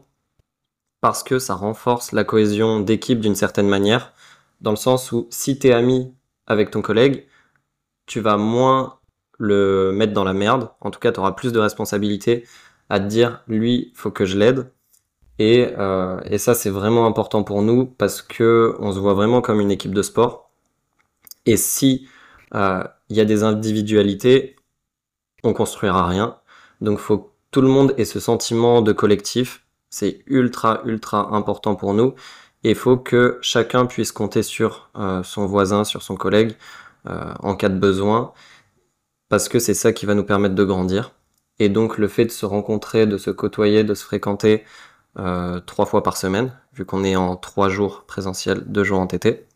parce que ça renforce la cohésion d'équipe d'une certaine manière, dans le sens où si t'es ami avec ton collègue, tu vas moins le mettre dans la merde. En tout cas, tu auras plus de responsabilités à te dire, lui, faut que je l'aide. Et, euh, et ça, c'est vraiment important pour nous parce que on se voit vraiment comme une équipe de sport. Et si euh, il y a des individualités, on construira rien. Donc faut que tout le monde ait ce sentiment de collectif. C'est ultra, ultra important pour nous. Et il faut que chacun puisse compter sur euh, son voisin, sur son collègue, euh, en cas de besoin, parce que c'est ça qui va nous permettre de grandir. Et donc le fait de se rencontrer, de se côtoyer, de se fréquenter euh, trois fois par semaine, vu qu'on est en trois jours présentiel, deux jours en TT,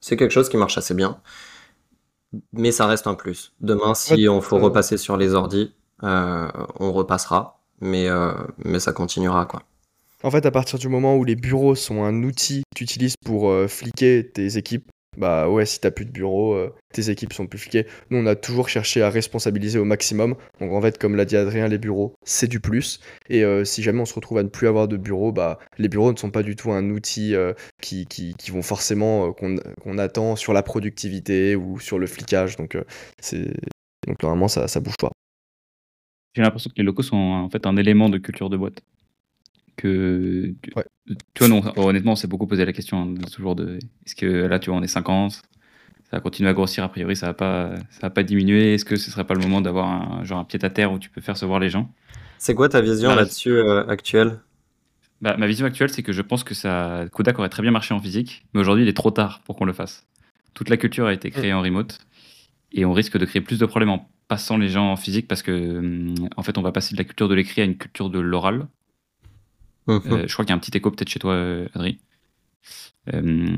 c'est quelque chose qui marche assez bien. Mais ça reste un plus. Demain, si on faut repasser sur les ordis, on repassera, mais, euh, mais ça continuera quoi. En fait, à partir du moment où les bureaux sont un outil que tu utilises pour fliquer tes équipes, bah ouais, si t'as plus de bureau, euh, tes équipes sont plus fliquées. Nous, on a toujours cherché à responsabiliser au maximum. Donc en fait, comme l'a dit Adrien, les bureaux, c'est du plus. Et euh, si jamais on se retrouve à ne plus avoir de bureau, bah les bureaux ne sont pas du tout un outil euh, qui, qui, qui, vont forcément qu'on attend sur la productivité ou sur le flicage. Donc c'est donc normalement ça, ça bouge pas. J'ai l'impression que les locaux sont en fait un élément de culture de boîte. Que tu, vois non honnêtement on s'est beaucoup posé la question hein, toujours de est-ce que là tu vois on est 50 ça va continuer à grossir a priori ça va pas ça va pas diminuer. Est-ce que ce serait pas le moment d'avoir un genre un pied à terre où tu peux faire se voir les gens? C'est quoi ta vision bah, là-dessus euh, actuelle? Bah, ma vision actuelle c'est que je pense que ça Kodak aurait très bien marché en physique mais aujourd'hui il est trop tard pour qu'on le fasse. Toute la culture a été créée en remote et on risque de créer plus de problèmes en passant les gens en physique parce que hum, en fait on va passer de la culture de l'écrit à une culture de l'oral euh, je crois qu'il y a un petit écho peut-être chez toi, euh, Adri. Euh,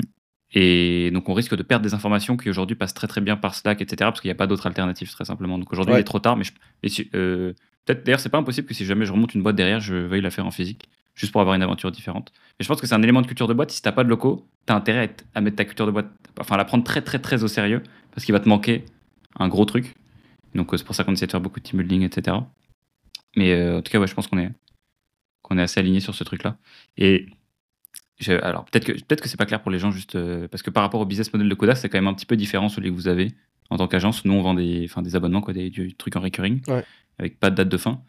et donc on risque de perdre des informations qui aujourd'hui passent très très bien par Slack, etc. Parce qu'il n'y a pas d'autres alternatives très simplement. Donc aujourd'hui il est trop tard, mais, peut-être d'ailleurs c'est pas impossible que si jamais je remonte une boîte derrière, je veuille la faire en physique, juste pour avoir une aventure différente. Mais je pense que c'est un élément de culture de boîte. Si t'as pas de locaux, t'as intérêt à, mettre ta culture de boîte, enfin à la prendre très très très au sérieux, parce qu'il va te manquer un gros truc. Donc c'est pour ça qu'on essaie de faire beaucoup de team building, etc. Mais en tout cas, ouais, je pense qu'on est, qu'on est assez aligné sur ce truc-là. Et alors peut-être que peut-être que c'est pas clair pour les gens juste euh, parce que par rapport au business model de Kodak, c'est quand même un petit peu différent celui que vous avez en tant qu'agence. Nous, on vend des, enfin, des abonnements, quoi, des, trucs en recurring, avec pas de date de fin.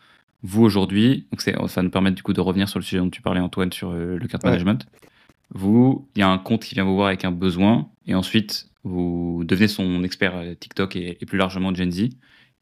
Vous aujourd'hui, donc ça nous permettre du coup de revenir sur le sujet dont tu parlais Antoine sur euh, le card management. Vous, il y a un compte qui vient vous voir avec un besoin et ensuite vous devenez son expert euh, TikTok et, plus largement Gen Z.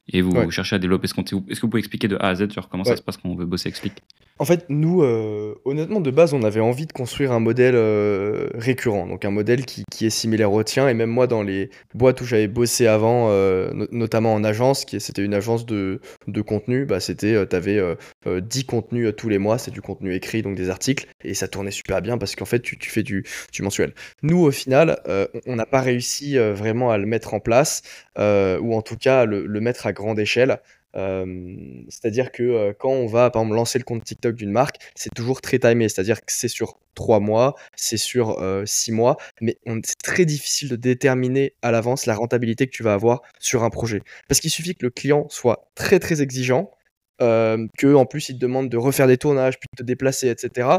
Et vous cherchez à développer ce compte. Est-ce que vous pouvez expliquer de A à Z sur comment ça se passe quand on veut bosser Explique en fait, nous, euh, honnêtement, de base, on avait envie de construire un modèle euh, récurrent, donc un modèle qui, est similaire au tien. Et même moi, dans les boîtes où j'avais bossé avant, euh, notamment en agence, qui c'était une agence de, de contenu, bah, c'était, tu avais 10 contenus tous les mois, c'est du contenu écrit, donc des articles, et ça tournait super bien parce qu'en fait, tu, fais du, mensuel. Nous, au final, on n'a pas réussi vraiment à le mettre en place, ou en tout cas le, le mettre à grande échelle c'est-à-dire que quand on va, par exemple, lancer le compte TikTok d'une marque, c'est toujours très timé. C'est-à-dire que c'est sur trois mois, c'est sur six mois, mais c'est très difficile de déterminer à l'avance la rentabilité que tu vas avoir sur un projet. Parce qu'il suffit que le client soit très très exigeant, que en plus il te demande de refaire des tournages, puis de te déplacer, etc.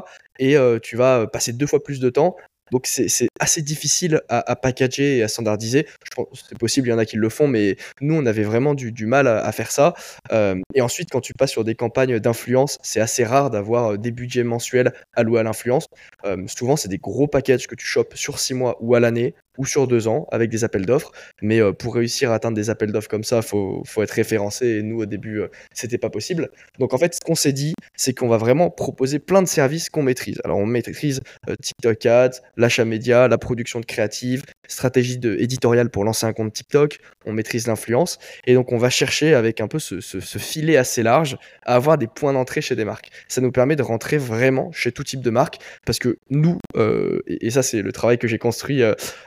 Et tu vas passer deux fois plus de temps donc c'est assez difficile à, packager et à standardiser. Je pense c'est possible, il y en a qui le font, mais nous on avait vraiment du, mal à, faire ça. Euh, et ensuite, quand tu passes sur des campagnes d'influence, c'est assez rare d'avoir euh, des budgets mensuels alloués à l'influence. Euh, souvent, c'est des gros packages que tu chopes sur six mois ou à l'année ou sur deux ans avec des appels d'offres. Mais pour réussir à atteindre des appels d'offres comme ça, faut, faut être référencé. Et nous, au début, euh, c'était pas possible. Donc en fait, ce qu'on s'est dit, c'est qu'on va vraiment proposer plein de services qu'on maîtrise. Alors on maîtrise TikTok Ads, l'achat média, la production de créatives, stratégie de éditoriale pour lancer un compte TikTok, on maîtrise l'influence. Et donc on va chercher avec un peu ce, ce, filet assez large à avoir des points d'entrée chez des marques. Ça nous permet de rentrer vraiment chez tout type de marque parce que nous, et, et, ça c'est le travail que j'ai construit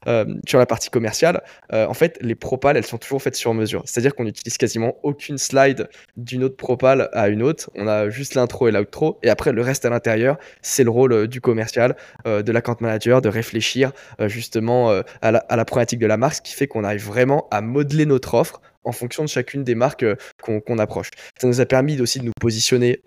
euh, sur la partie commerciale, euh, en fait, les propales, elles sont toujours faites sur mesure. C'est-à-dire qu'on n'utilise quasiment aucune slide d'une autre propale à une autre. On a juste l'intro et l'outro. Et après, le reste à l'intérieur, c'est le rôle euh, du commercial, de l'account manager, de réfléchir justement à la, à, problématique de la marque, ce qui fait qu'on arrive vraiment à modeler notre offre en fonction de chacune des marques qu'on approche. Ça nous a permis aussi de nous positionner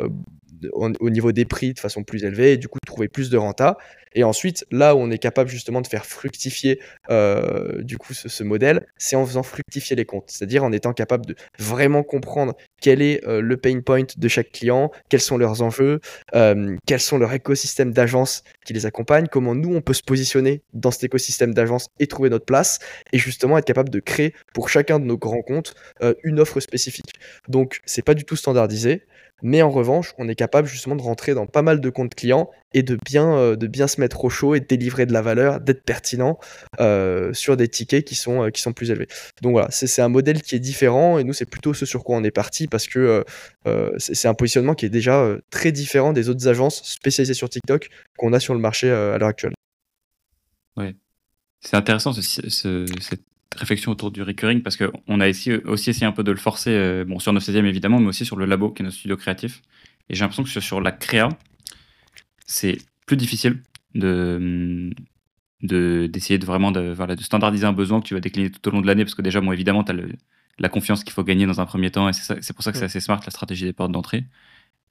au, niveau des prix de façon plus élevée et du coup trouver plus de renta. Et ensuite, là où on est capable justement de faire fructifier euh, du coup ce, modèle, c'est en faisant fructifier les comptes, c'est-à-dire en étant capable de vraiment comprendre quel est le pain point de chaque client, quels sont leurs enjeux, quels sont leurs écosystèmes d'agences qui les accompagnent, comment nous on peut se positionner dans cet écosystème d'agences et trouver notre place, et justement être capable de créer pour chacun de nos grands comptes une offre spécifique. Donc c'est pas du tout standardisé, mais en revanche, on est capable justement de rentrer dans pas mal de comptes clients et de bien, euh, de bien se mettre au chaud et de délivrer de la valeur, d'être pertinent euh, sur des tickets qui sont, euh, qui sont plus élevés. Donc voilà, c'est un modèle qui est différent et nous, c'est plutôt ce sur quoi on est parti parce que c'est un positionnement qui est déjà très différent des autres agences spécialisées sur TikTok qu'on a sur le marché à l'heure actuelle. Oui, c'est intéressant ce, cette réflexion autour du recurring parce qu'on a aussi, aussi essayé un peu de le forcer, euh, bon, sur 9 16 e évidemment, mais aussi sur le labo qui est notre studio créatif. Et j'ai l'impression que sur, la créa, c'est plus difficile de d'essayer de, vraiment de, voilà, de standardiser un besoin que tu vas décliner tout au long de l'année parce que déjà, bon, évidemment, tu as la confiance qu'il faut gagner dans un premier temps et c'est pour ça que c'est assez smart la stratégie des portes d'entrée.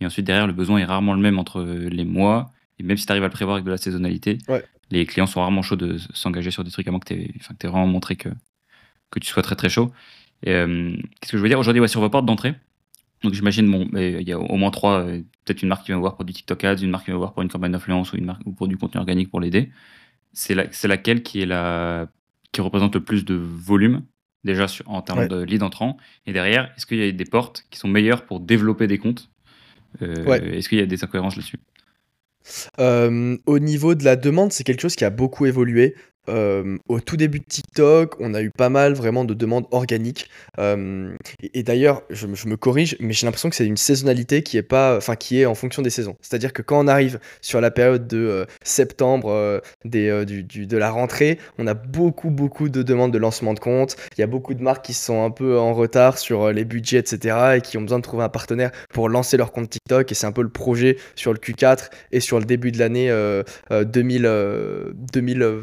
Et ensuite, derrière, le besoin est rarement le même entre les mois. Et même si tu arrives à le prévoir avec de la saisonnalité, les clients sont rarement chauds de s'engager sur des trucs moins que tu aies, vraiment montré que, que tu sois très très chaud. Euh, qu'est-ce que je veux dire? Aujourd'hui sur vos portes d'entrée. Donc j'imagine, bon, il y a au moins trois, euh, peut-être une marque qui va voir pour du TikTok Ads, une marque qui va voir pour une campagne d'influence ou une marque ou pour du contenu organique pour l'aider. C'est la, laquelle qui est la, qui représente le plus de volume déjà sur, en termes de lead entrant? Et derrière, est-ce qu'il y a des portes qui sont meilleures pour développer des comptes? Euh, Est-ce qu'il y a des incohérences là-dessus? Au niveau de la demande, c'est quelque chose qui a beaucoup évolué au tout début de TikTok, on a eu pas mal vraiment de demandes organiques. et, d'ailleurs, je, me corrige, mais j'ai l'impression que c'est une saisonnalité qui est pas, enfin qui est en fonction des saisons. C'est-à-dire que quand on arrive sur la période de septembre, des, de la rentrée, on a beaucoup beaucoup de demandes de lancement de compte. Il y a beaucoup de marques qui sont un peu en retard sur les budgets, etc., et qui ont besoin de trouver un partenaire pour lancer leur compte TikTok. Et c'est un peu le projet sur le Q4 et sur le début de l'année 2000, 2000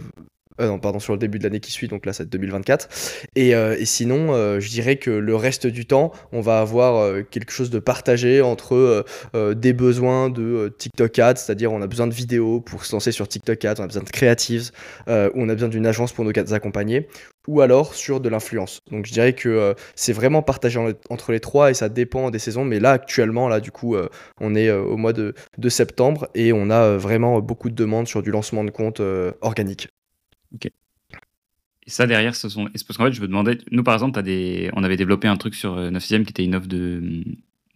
euh, non, pardon, sur le début de l'année qui suit, donc là c'est 2024. Et, euh, et sinon, euh, je dirais que le reste du temps, on va avoir quelque chose de partagé entre des besoins de TikTok Ads, c'est-à-dire on a besoin de vidéos pour se lancer sur TikTok Ads, on a besoin de creatives, ou on a besoin d'une agence pour nous accompagner, ou alors sur de l'influence. Donc je dirais que c'est vraiment partagé entre les trois et ça dépend des saisons. Mais là actuellement, là du coup, on est au mois de, de, septembre et on a vraiment beaucoup de demandes sur du lancement de compte organique. Ok. Et ça, derrière, ce sont. Parce qu'en fait, je me demandais. Nous, par exemple, as des... on avait développé un truc sur 9 euh, qui était une offre de.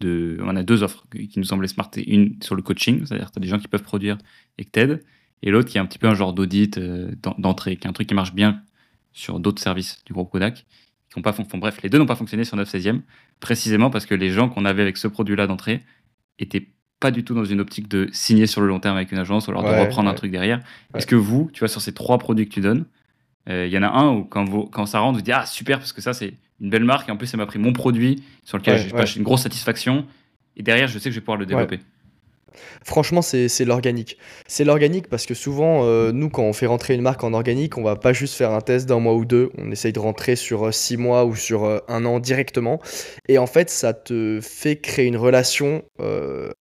de... On a deux offres qui nous semblaient smart. Une sur le coaching, c'est-à-dire tu as des gens qui peuvent produire et que t'aides. Et l'autre qui est un petit peu un genre d'audit euh, d'entrée, qui est un truc qui marche bien sur d'autres services du groupe Kodak. Qui ont pas fon... Bref, les deux n'ont pas fonctionné sur 9 16 précisément parce que les gens qu'on avait avec ce produit-là d'entrée étaient pas du tout dans une optique de signer sur le long terme avec une agence ou alors de reprendre un truc derrière. Est-ce que vous, tu vois, sur ces trois produits que tu donnes, il euh, y en a un où quand, vous, quand ça rentre, vous dites Ah, super, parce que ça, c'est une belle marque et en plus, ça m'a pris mon produit sur lequel j'ai une grosse satisfaction. Et derrière, je sais que je vais pouvoir le développer. Franchement, c'est l'organique. C'est l'organique parce que souvent, euh, nous, quand on fait rentrer une marque en organique, on va pas juste faire un test d'un mois ou deux. On essaye de rentrer sur euh, six mois ou sur euh, un an directement. Et en fait, ça te fait créer une relation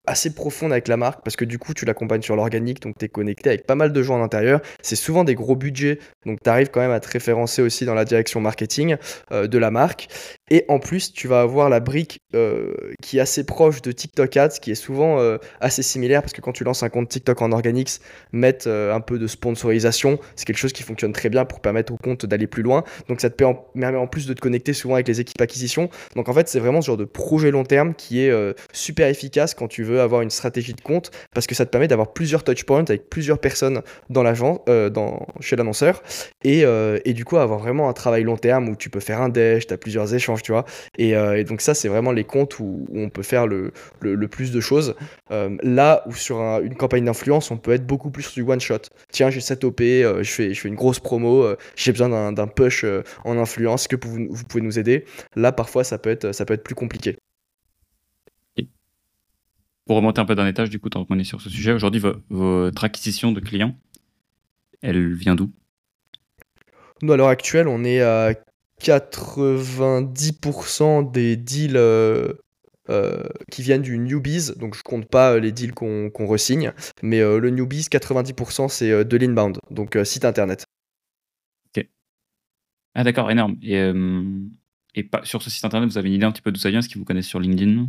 assez profonde avec la marque parce que du coup, tu l'accompagnes sur l'organique, donc tu es connecté avec pas mal de gens à l'intérieur. C'est souvent des gros budgets, donc tu arrives quand même à te référencer aussi dans la direction marketing de la marque. Et en plus, tu vas avoir la brique qui est assez proche de TikTok Ads, qui est souvent assez similaire parce que quand tu lances un compte TikTok en organics, mettre euh, un peu de sponsorisation, c'est quelque chose qui fonctionne très bien pour permettre au compte d'aller plus loin. Donc ça te permet en plus de te connecter souvent avec les équipes acquisition. Donc en fait, c'est vraiment ce genre de projet long terme qui est euh, super efficace quand tu veux avoir une stratégie de compte parce que ça te permet d'avoir plusieurs touchpoints avec plusieurs personnes dans l'agence, euh, dans, chez l'annonceur et, et, du coup avoir vraiment un travail long terme où tu peux faire un dash, tu as plusieurs échanges, tu vois. Et, donc ça, c'est vraiment les comptes où, on peut faire le, le, le plus de choses. Là où sur une campagne d'influence, on peut être beaucoup plus sur du one shot. Tiens, j'ai cette OP, euh, je, fais, je fais une grosse promo, euh, j'ai besoin d'un push euh, en influence, que vous, vous, pouvez nous aider? Là, parfois, ça peut être, ça peut être plus compliqué. Pour remonter un peu d'un étage, du coup, tant qu'on est sur ce sujet, aujourd'hui, votre acquisition de clients, elle vient d'où? Nous, à l'heure actuelle, on est à 90% des deals euh, qui viennent du newbies, donc je compte pas euh, les deals qu'on qu resigne, mais euh, le newbies, 90% c'est de l'inbound, donc site internet. Ok. Ah d'accord, énorme. Et et pas, sur ce site internet, vous avez une idée un petit peu d'où ça vient, ce qu'ils vous connaissent sur LinkedIn?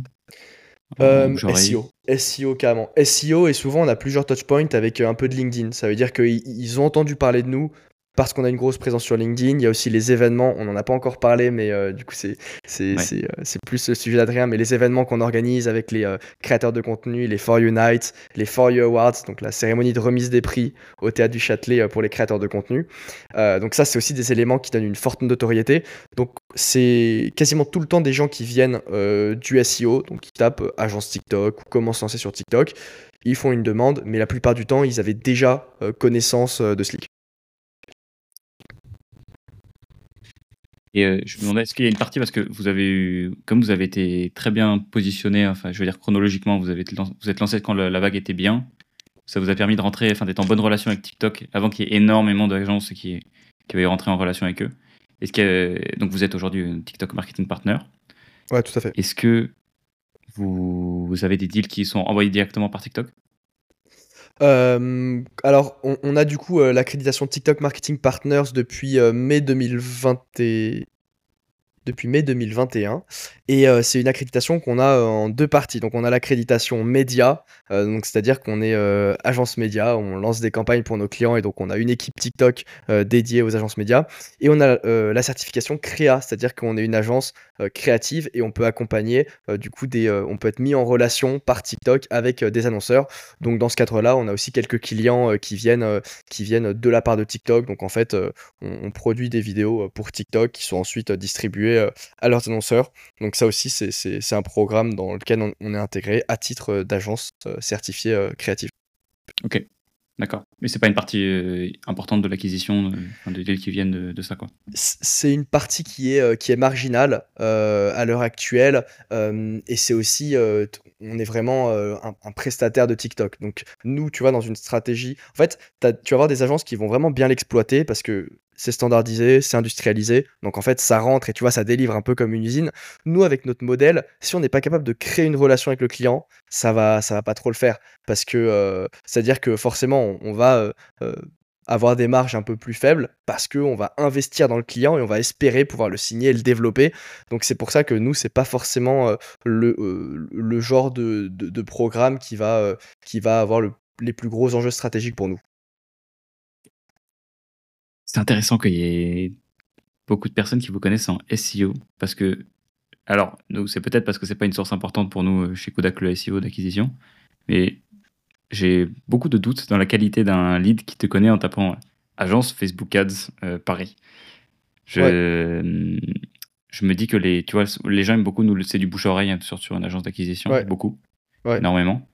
Euh, SEO, SEO carrément. SEO et souvent on a plusieurs touchpoints avec un peu de LinkedIn. Ça veut dire qu'ils ont entendu parler de nous parce qu'on a une grosse présence sur LinkedIn. Il y a aussi les événements, on n'en a pas encore parlé, mais euh, du coup, c'est c'est euh, plus le sujet d'Adrien, mais les événements qu'on organise avec les euh, créateurs de contenu, les For You Nights, les For You Awards, donc la cérémonie de remise des prix au Théâtre du Châtelet pour les créateurs de contenu. donc ça, c'est aussi des éléments qui donnent une forte notoriété. Donc c'est quasiment tout le temps des gens qui viennent du SEO, donc qui tapent agence TikTok ou comment se lancer sur TikTok. Ils font une demande, mais la plupart du temps, ils avaient déjà connaissance de Slick. Et euh, je me demandais, est-ce qu'il y a une partie, parce que vous avez eu, comme vous avez été très bien positionné, enfin, je veux dire chronologiquement, vous, avez vous êtes lancé quand la, vague était bien, ça vous a permis de rentrer, enfin, d'être en bonne relation avec TikTok avant qu'il y ait énormément d'agences qui, qui avaient rentré en relation avec eux. Est-ce que, donc, vous êtes aujourd'hui TikTok Marketing Partner. Ouais, tout à fait. Est-ce que vous, vous avez des deals qui sont envoyés directement par TikTok? Euh, alors, on, a du coup euh, l'accréditation TikTok Marketing Partners depuis euh, mai 2020 depuis mai 2021. Et euh, c'est une accréditation qu'on a euh, en deux parties. Donc on a l'accréditation média, euh, c'est-à-dire qu'on est, agence média, on lance des campagnes pour nos clients et donc on a une équipe TikTok dédiée aux agences médias. Et on a la certification créa, c'est-à-dire qu'on est une agence créative et on peut accompagner du coup des, on peut être mis en relation par TikTok avec des annonceurs. Donc dans ce cadre-là, on a aussi quelques clients qui viennent, qui viennent de la part de TikTok. Donc en fait, on produit des vidéos pour TikTok qui sont ensuite distribuées euh, à leurs annonceurs. Donc ça aussi, c'est un programme dans lequel on, est intégré à titre euh, d'agence euh, certifiée créative. Ok, d'accord. Mais c'est pas une partie importante de l'acquisition, de, deals qui viennent de, ça, quoi. C'est une partie qui est, qui est marginale à l'heure actuelle, et c'est aussi, on est vraiment un, un, prestataire de TikTok. Donc nous, tu vois, dans une stratégie, en fait, tu vas avoir des agences qui vont vraiment bien l'exploiter parce que c'est standardisé, c'est industrialisé. Donc en fait, ça rentre et tu vois, ça délivre un peu comme une usine. Nous, avec notre modèle, si on n'est pas capable de créer une relation avec le client, ça va, ça va pas trop le faire. Parce que euh, c'est-à-dire que forcément, on, va euh, euh, avoir des marges un peu plus faibles parce qu'on va investir dans le client et on va espérer pouvoir le signer et le développer. Donc c'est pour ça que nous, c'est pas forcément le, genre de, programme qui va, qui va avoir les plus gros enjeux stratégiques pour nous c'est intéressant qu'il y ait beaucoup de personnes qui vous connaissent en SEO parce que, alors, nous, c'est peut-être parce que c'est pas une source importante pour nous euh, chez Kodak le SEO d'acquisition, mais j'ai beaucoup de doutes dans la qualité d'un lead qui te connaît en tapant agence Facebook Ads euh, Paris. Je, je me dis que les, tu vois, les gens aiment beaucoup nous c'est du bouche à oreille hein, sur, sur une agence d'acquisition, beaucoup, énormément.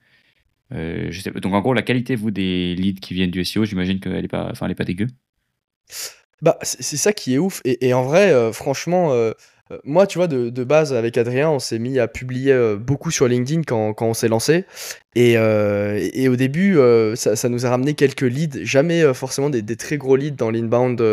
Euh, je sais, donc en gros, la qualité vous des leads qui viennent du SEO, j'imagine qu'elle est pas, enfin, elle est pas dégueu. Bah, c'est ça qui est ouf. Et en vrai, euh, franchement, euh, moi, tu vois, de de base, avec Adrien, on s'est mis à publier, beaucoup sur LinkedIn quand quand on s'est lancé et, euh, et, au début, euh, ça, nous a ramené quelques leads, jamais euh, forcément des, des, très gros leads dans l'inbound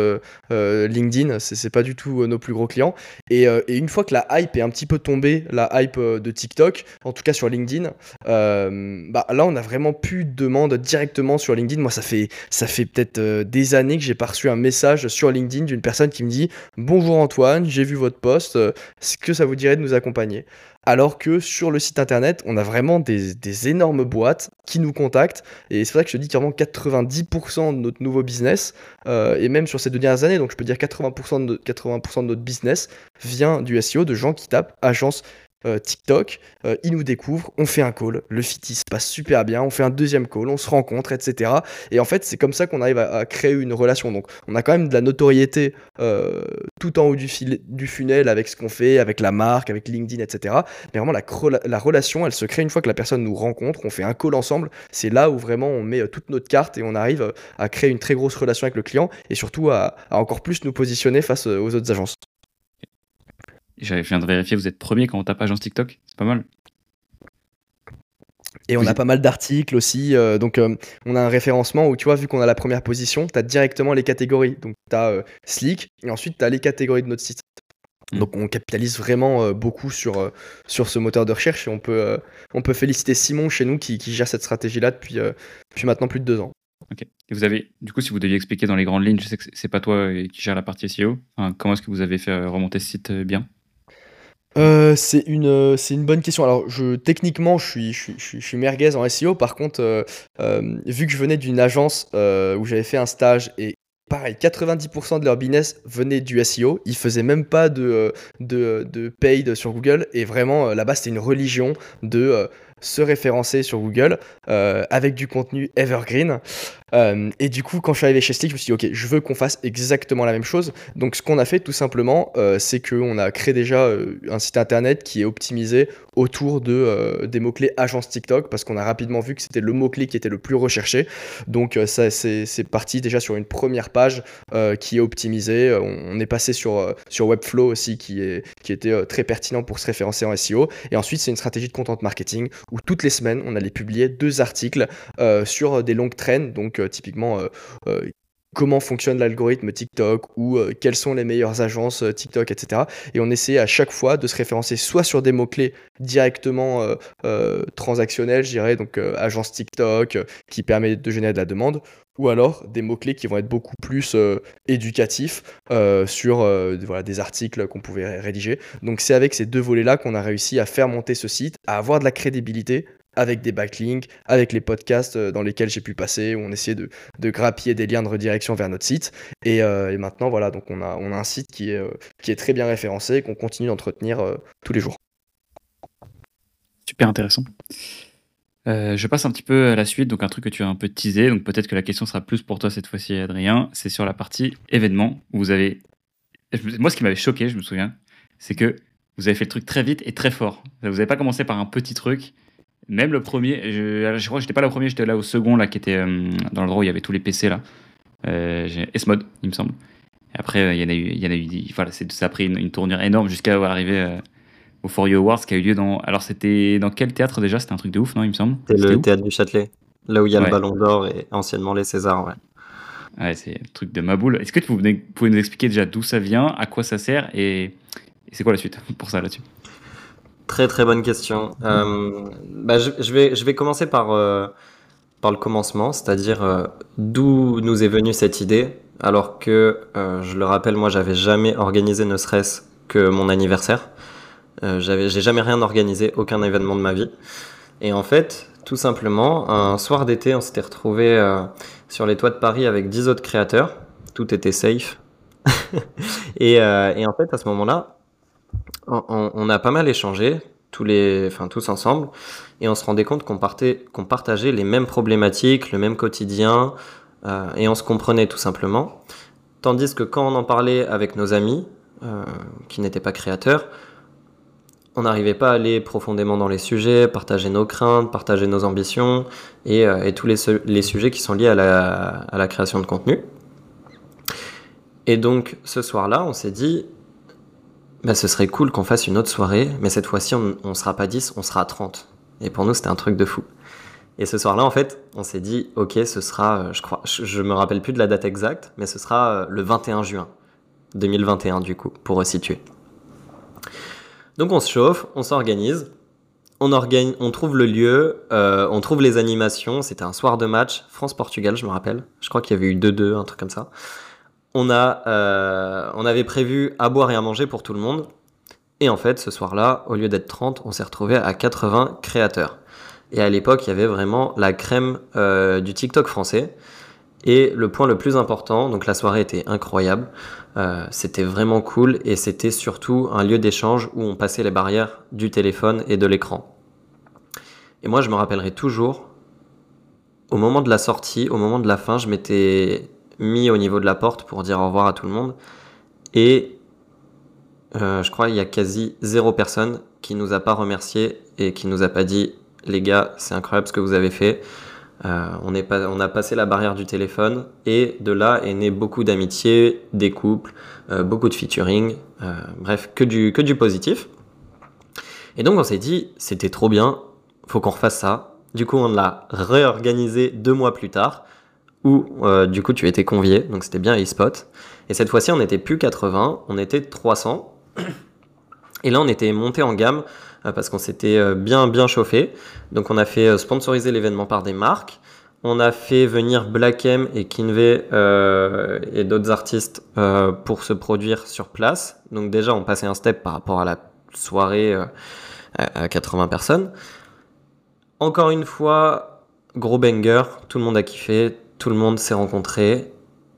LinkedIn, c'est pas du tout nos plus gros clients. Et, et, une fois que la hype est un petit peu tombée, la hype de TikTok, en tout cas sur LinkedIn, bah, là on a vraiment plus de demandes directement sur LinkedIn. Moi, ça fait, ça fait peut-être des années que j'ai pas reçu un message sur LinkedIn d'une personne qui me dit Bonjour Antoine, j'ai vu votre post, est-ce que ça vous dirait de nous accompagner alors que sur le site internet, on a vraiment des, énormes boîtes qui nous contactent. Et c'est vrai que je te dis qu'il 90% de notre nouveau business, euh, et même sur ces deux dernières années, donc je peux dire 80% de, 80 de notre business vient du SEO, de gens qui tapent agence euh, TikTok, euh, il nous découvre, on fait un call, le fit se passe super bien, on fait un deuxième call, on se rencontre, etc. Et en fait, c'est comme ça qu'on arrive à, créer une relation. Donc, on a quand même de la notoriété euh, tout en haut du, fil, du funnel avec ce qu'on fait, avec la marque, avec LinkedIn, etc. Mais vraiment, la, la, relation, elle se crée une fois que la personne nous rencontre, on fait un call ensemble. C'est là où vraiment on met toute notre carte et on arrive à créer une très grosse relation avec le client et surtout à encore plus nous positionner face aux autres agences. Je viens de vérifier, vous êtes premier quand on tape agence TikTok. C'est pas mal. Et on a pas mal d'articles aussi. Euh, donc, euh, on a un référencement où, tu vois, vu qu'on a la première position, tu as directement les catégories. Donc, tu as euh, Slick et ensuite, tu as les catégories de notre site. Hmm. Donc, on capitalise vraiment beaucoup sur, sur ce moteur de recherche et on peut, on peut féliciter Simon chez nous qui, qui gère cette stratégie-là depuis, depuis maintenant plus de deux ans. Ok. Et vous avez, du coup, si vous deviez expliquer dans les grandes lignes, je sais que c'est pas toi qui gère la partie SEO, comment est-ce que vous avez fait remonter ce site bien? Euh, c'est une, euh, une bonne question. Alors, je, techniquement, je suis, je, je merguez en SEO. Par contre, euh, vu que je venais d'une agence où j'avais fait un stage et pareil, 90% de leur business venait du SEO. Ils faisaient même pas de, de, de paid sur Google. Et vraiment, là-bas, c'était une religion de se référencer sur Google avec du contenu evergreen. Euh, et du coup, quand je suis arrivé chez Stick, je me suis dit, ok, je veux qu'on fasse exactement la même chose. Donc, ce qu'on a fait tout simplement, euh, c'est qu'on a créé déjà euh, un site internet qui est optimisé autour de, des mots-clés agence TikTok parce qu'on a rapidement vu que c'était le mot-clé qui était le plus recherché. Donc, ça, c'est, parti déjà sur une première page qui est optimisée. On, est passé sur, sur Webflow aussi qui, est, qui était très pertinent pour se référencer en SEO. Et ensuite, c'est une stratégie de content marketing où toutes les semaines, on allait publier deux articles sur des longues traînes. Donc, typiquement, euh, euh, comment fonctionne l'algorithme TikTok ou euh, quelles sont les meilleures agences TikTok, etc. Et on essayait à chaque fois de se référencer soit sur des mots-clés directement transactionnels, je dirais, donc agence TikTok qui permet de générer de la demande, ou alors des mots-clés qui vont être beaucoup plus éducatifs sur voilà, des articles qu'on pouvait rédiger. Donc c'est avec ces deux volets-là qu'on a réussi à faire monter ce site, à avoir de la crédibilité, avec des backlinks, avec les podcasts euh, dans lesquels j'ai pu passer, où on essayait de, de grappiller des liens de redirection vers notre site. Et, euh, maintenant, voilà, donc on a, on a un site qui est, euh, qui est très bien référencé et qu'on continue d'entretenir tous les jours. Super intéressant. Je passe un petit peu à la suite, donc un truc que tu as un peu teasé, donc peut-être que la question sera plus pour toi cette fois-ci, Adrien. C'est sur la partie événement. Où vous avez, moi, ce qui m'avait choqué, je me souviens, c'est que vous avez fait le truc très vite et très fort. Vous n'avez pas commencé par un petit truc même le premier, je, je crois que j'étais pas le premier, j'étais là au second, là, qui était euh, dans le où il y avait tous les PC, là. Euh, S-Mode, il me semble. Et après, euh, il y en a eu, il y en a eu, voilà, ça a pris une, tournure énorme jusqu'à arriver euh, au For You Awards qui a eu lieu dans. Alors, c'était dans quel théâtre déjà? C'était un truc de ouf, non, il me semble? C'était le théâtre du Châtelet, là où il y a le Ballon d'Or et anciennement les Césars, ouais. Ouais, c'est un truc de ma boule. Est-ce que vous pouvez nous expliquer déjà d'où ça vient, à quoi ça sert et, et c'est quoi la suite pour ça là-dessus? Très très bonne question. Euh, bah, je, je, vais, je vais commencer par, euh, par le commencement, c'est-à-dire euh, d'où nous est venue cette idée, alors que, je le rappelle, moi j'avais jamais organisé ne serait-ce que mon anniversaire. Euh, j'ai jamais rien organisé, aucun événement de ma vie. Et en fait, tout simplement, un soir d'été, on s'était retrouvé sur les toits de Paris avec 10 autres créateurs. Tout était safe. et, et en fait, à ce moment-là, on, a pas mal échangé, tous, les, enfin, tous ensemble, et on se rendait compte qu'on qu'on partageait les mêmes problématiques, le même quotidien, euh, et on se comprenait tout simplement. Tandis que quand on en parlait avec nos amis, euh, qui n'étaient pas créateurs, on n'arrivait pas à aller profondément dans les sujets, partager nos craintes, partager nos ambitions et, euh, tous les, sujets qui sont liés à la, création de contenu. Et donc ce soir-là, on s'est dit, bah, ce serait cool qu'on fasse une autre soirée, mais cette fois-ci, on, on sera pas 10, on sera 30. Et pour nous, c'était un truc de fou. Et ce soir-là, en fait, on s'est dit, ok, ce sera, euh, je crois, je, me rappelle plus de la date exacte, mais ce sera euh, le 21 juin 2021, du coup, pour resituer. Donc on se chauffe, on s'organise, on, trouve le lieu, euh, on trouve les animations. C'était un soir de match, France-Portugal, je me rappelle. Je crois qu'il y avait eu 2-2, un truc comme ça on, a, euh, on avait prévu à boire et à manger pour tout le monde. Et en fait, ce soir-là, au lieu d'être 30, on s'est retrouvé à 80 créateurs. Et à l'époque, il y avait vraiment la crème euh, du TikTok français. Et le point le plus important, donc la soirée était incroyable, euh, c'était vraiment cool et c'était surtout un lieu d'échange où on passait les barrières du téléphone et de l'écran. Et moi, je me rappellerai toujours, au moment de la sortie, au moment de la fin, je m'étais mis au niveau de la porte pour dire au revoir à tout le monde. Et euh, je crois il y a quasi zéro personne qui nous a pas remercié et qui nous a pas dit les gars c'est incroyable ce que vous avez fait. Euh, on, pas, on a passé la barrière du téléphone et de là est né beaucoup d'amitié, des couples, euh, beaucoup de featuring, bref que du, que du positif. Et donc on s'est dit c'était trop bien, faut qu'on refasse ça. Du coup on l'a réorganisé deux mois plus tard où euh, du coup tu étais convié, donc c'était bien eSpot. Et cette fois-ci, on n'était plus 80, on était 300. Et là, on était monté en gamme euh, parce qu'on s'était euh, bien bien chauffé. Donc on a fait sponsoriser l'événement par des marques. On a fait venir Black M et Kinvey et d'autres artistes pour se produire sur place. Donc déjà, on passait un step par rapport à la soirée à 80 personnes. Encore une fois, gros banger, tout le monde a kiffé, tout le monde s'est rencontré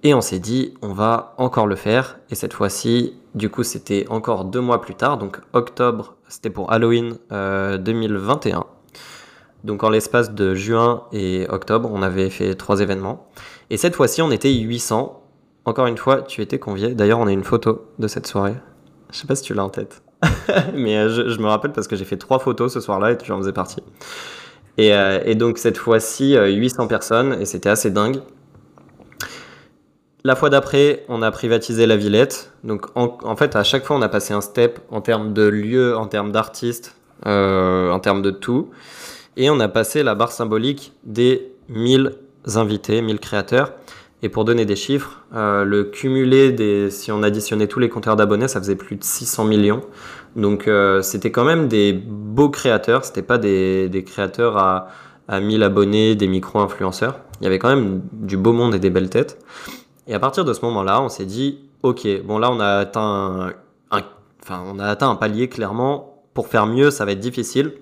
et on s'est dit on va encore le faire. Et cette fois-ci, du coup, c'était encore deux mois plus tard, donc octobre, c'était pour Halloween 2021. Donc en l'espace de juin et octobre, on avait fait trois événements. Et cette fois-ci, on était 800. Encore une fois, tu étais convié. D'ailleurs, on a une photo de cette soirée. Je sais pas si tu l'as en tête. Mais euh, je, me rappelle parce que j'ai fait trois photos ce soir-là et tu en faisais partie. Et, euh, donc cette fois-ci, 800 euh, personnes et c'était assez dingue. La fois d'après, on a privatisé la Villette. Donc en, fait, à chaque fois, on a passé un step en termes de lieu, en termes d'artistes, en termes de tout. Et on a passé la barre symbolique des 1000 invités, 1000 créateurs. Et pour donner des chiffres, euh, le cumulé des, si on additionnait tous les compteurs d'abonnés, ça faisait plus de 600 millions. Donc euh, c'était quand même des beaux créateurs, c'était pas des, des, créateurs à, à 1000 abonnés, des micro-influenceurs. Il y avait quand même du beau monde et des belles têtes. Et à partir de ce moment-là, on s'est dit, ok, bon là on a atteint un, enfin on a atteint un palier clairement. Pour faire mieux, ça va être difficile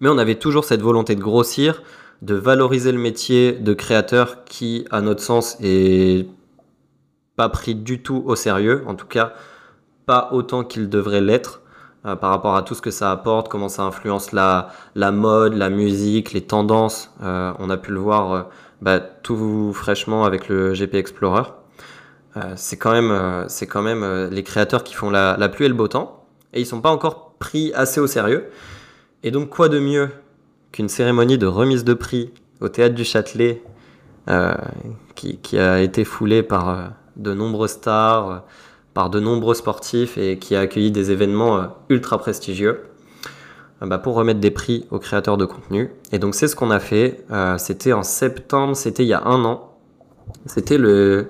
mais on avait toujours cette volonté de grossir, de valoriser le métier de créateur qui, à notre sens, est pas pris du tout au sérieux, en tout cas pas autant qu'il devrait l'être euh, par rapport à tout ce que ça apporte, comment ça influence la, mode, la musique, les tendances. Euh, on a pu le voir euh, bah, tout fraîchement avec le GP Explorer. c'est quand même, quand même les créateurs qui font la, pluie et le beau temps, et ils sont pas encore pris assez au sérieux. Et donc, quoi de mieux qu'une cérémonie de remise de prix au théâtre du Châtelet, euh, qui, qui, a été foulée par euh, de nombreux stars, euh, par de nombreux sportifs et qui a accueilli des événements ultra prestigieux, bah, pour remettre des prix aux créateurs de contenu. Et donc, c'est ce qu'on a fait. c'était en septembre, c'était il y a un an. C'était le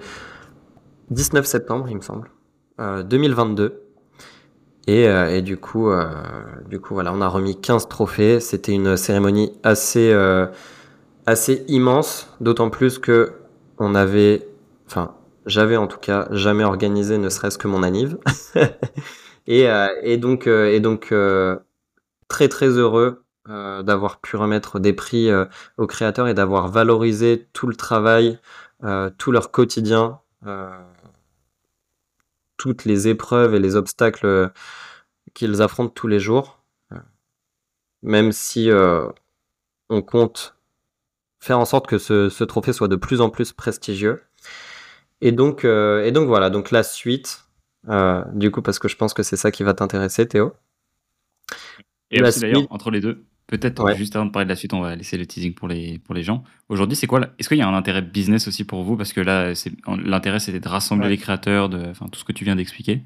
19 septembre, il me semble, 2022. Euh, et, du coup, euh, du coup, voilà, on a remis 15 trophées. C'était une cérémonie assez, euh, assez immense, d'autant plus que on avait, enfin, j'avais en tout cas jamais organisé ne serait-ce que mon anniv. et, et, donc, et donc très très heureux d'avoir pu remettre des prix aux créateurs et d'avoir valorisé tout le travail, tout leur quotidien toutes les épreuves et les obstacles euh, qu'ils affrontent tous les jours, euh, même si euh, on compte faire en sorte que ce, trophée soit de plus en plus prestigieux. Et donc, et donc voilà, donc la suite, du coup, parce que je pense que c'est ça qui va t'intéresser, Théo. Et aussi d'ailleurs, entre les deux, Peut-être juste avant de parler de la suite, on va laisser le teasing pour les, pour les gens. Aujourd'hui, c'est quoi Est-ce qu'il y a un intérêt business aussi pour vous? Parce que là, l'intérêt, c'était de rassembler les créateurs, de, enfin, tout ce que tu viens d'expliquer.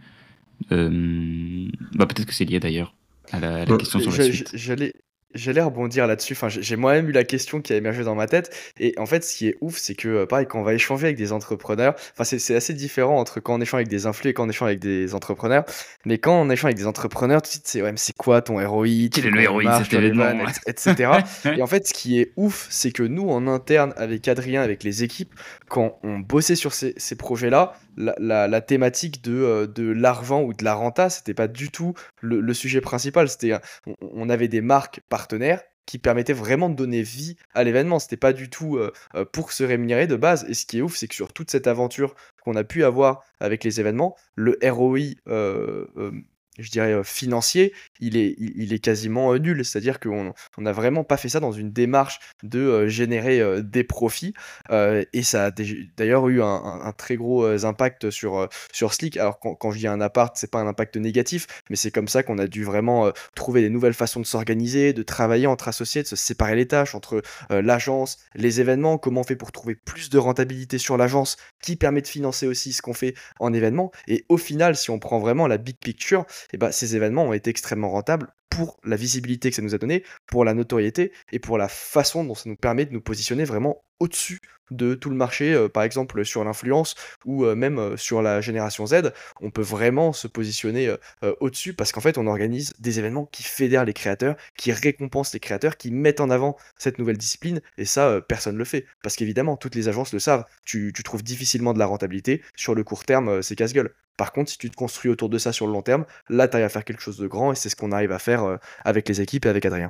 Euh, bah, Peut-être que c'est lié d'ailleurs à la, question sur la suite. J'allais rebondir là-dessus. Enfin, j'ai moi-même eu la question qui a émergé dans ma tête. Et en fait, ce qui est ouf, c'est que, euh, pareil, quand on va échanger avec des entrepreneurs, enfin, c'est assez différent entre quand on échange avec des influx et quand on échange avec des entrepreneurs. Mais quand on échange avec des entrepreneurs, tu te dis, ouais, c'est quoi ton ROI Quel est le ROI cet événement Etc. et en fait, ce qui est ouf, c'est que nous, en interne, avec Adrien, avec les équipes, quand on bossait sur ces, ces projets-là, la, la, thématique de, euh, de l'argent ou de la renta, c'était pas du tout le, le sujet principal. C'était, on, avait des marques qui permettaient vraiment de donner vie à l'événement. C'était pas du tout euh, euh, pour se rémunérer de base. Et ce qui est ouf, c'est que sur toute cette aventure qu'on a pu avoir avec les événements, le ROI je dirais, euh, financier, il est, il, est quasiment euh, nul. C'est-à-dire qu'on n'a vraiment pas fait ça dans une démarche de euh, générer des profits. et ça a d'ailleurs eu un, très gros impact sur, sur Slick. Alors, quand, quand je dis un appart, c'est pas un impact négatif, mais c'est comme ça qu'on a dû vraiment trouver des nouvelles façons de s'organiser, de travailler entre associés, de se séparer les tâches entre l'agence, les événements, comment on fait pour trouver plus de rentabilité sur l'agence qui permet de financer aussi ce qu'on fait en événement. Et au final, si on prend vraiment la big picture, et bah, ces événements ont été extrêmement rentables pour la visibilité que ça nous a donné, pour la notoriété et pour la façon dont ça nous permet de nous positionner vraiment au-dessus de tout le marché, euh, par exemple sur l'influence ou euh, même euh, sur la génération Z, on peut vraiment se positionner au-dessus parce qu'en fait on organise des événements qui fédèrent les créateurs, qui récompensent les créateurs, qui mettent en avant cette nouvelle discipline et ça personne ne le fait parce qu'évidemment toutes les agences le savent, tu, tu, trouves difficilement de la rentabilité, sur le court terme c'est casse-gueule. Par contre, si tu te construis autour de ça sur le long terme, là, tu arrives à faire quelque chose de grand et c'est ce qu'on arrive à faire avec les équipes et avec Adrien.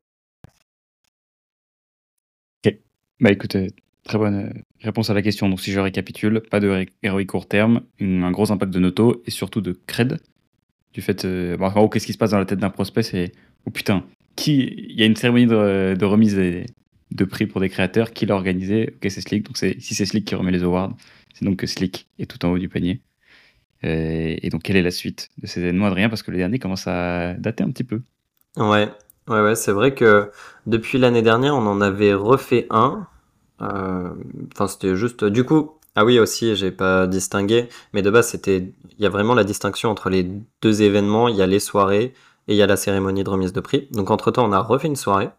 Ok. Bah écoute, Très bonne euh, réponse à la question. Donc, si je récapitule, pas de héroïque court terme, un gros impact de noto et surtout de cred. Du fait, euh, en gros, qu'est-ce qui se passe dans la tête d'un prospect C'est oh putain, qui il y a une cérémonie de, remise de prix pour des créateurs, qui l'a organisé? Ok, c'est Slick. Donc, si c'est Slick qui remet les awards, c'est donc que Slick est tout en haut du panier. Euh, et donc, quelle est la suite de ces événements, Adrien? Parce que le dernier commence à dater un petit peu. Ouais, ouais, ouais c'est vrai que depuis l'année dernière, on en avait refait un euh, enfin, c'était juste. Du coup, ah oui, aussi, j'ai pas distingué, mais de base, c'était. Il y a vraiment la distinction entre les deux événements. Il y a les soirées et il y a la cérémonie de remise de prix. Donc, entre temps, on a refait une soirée.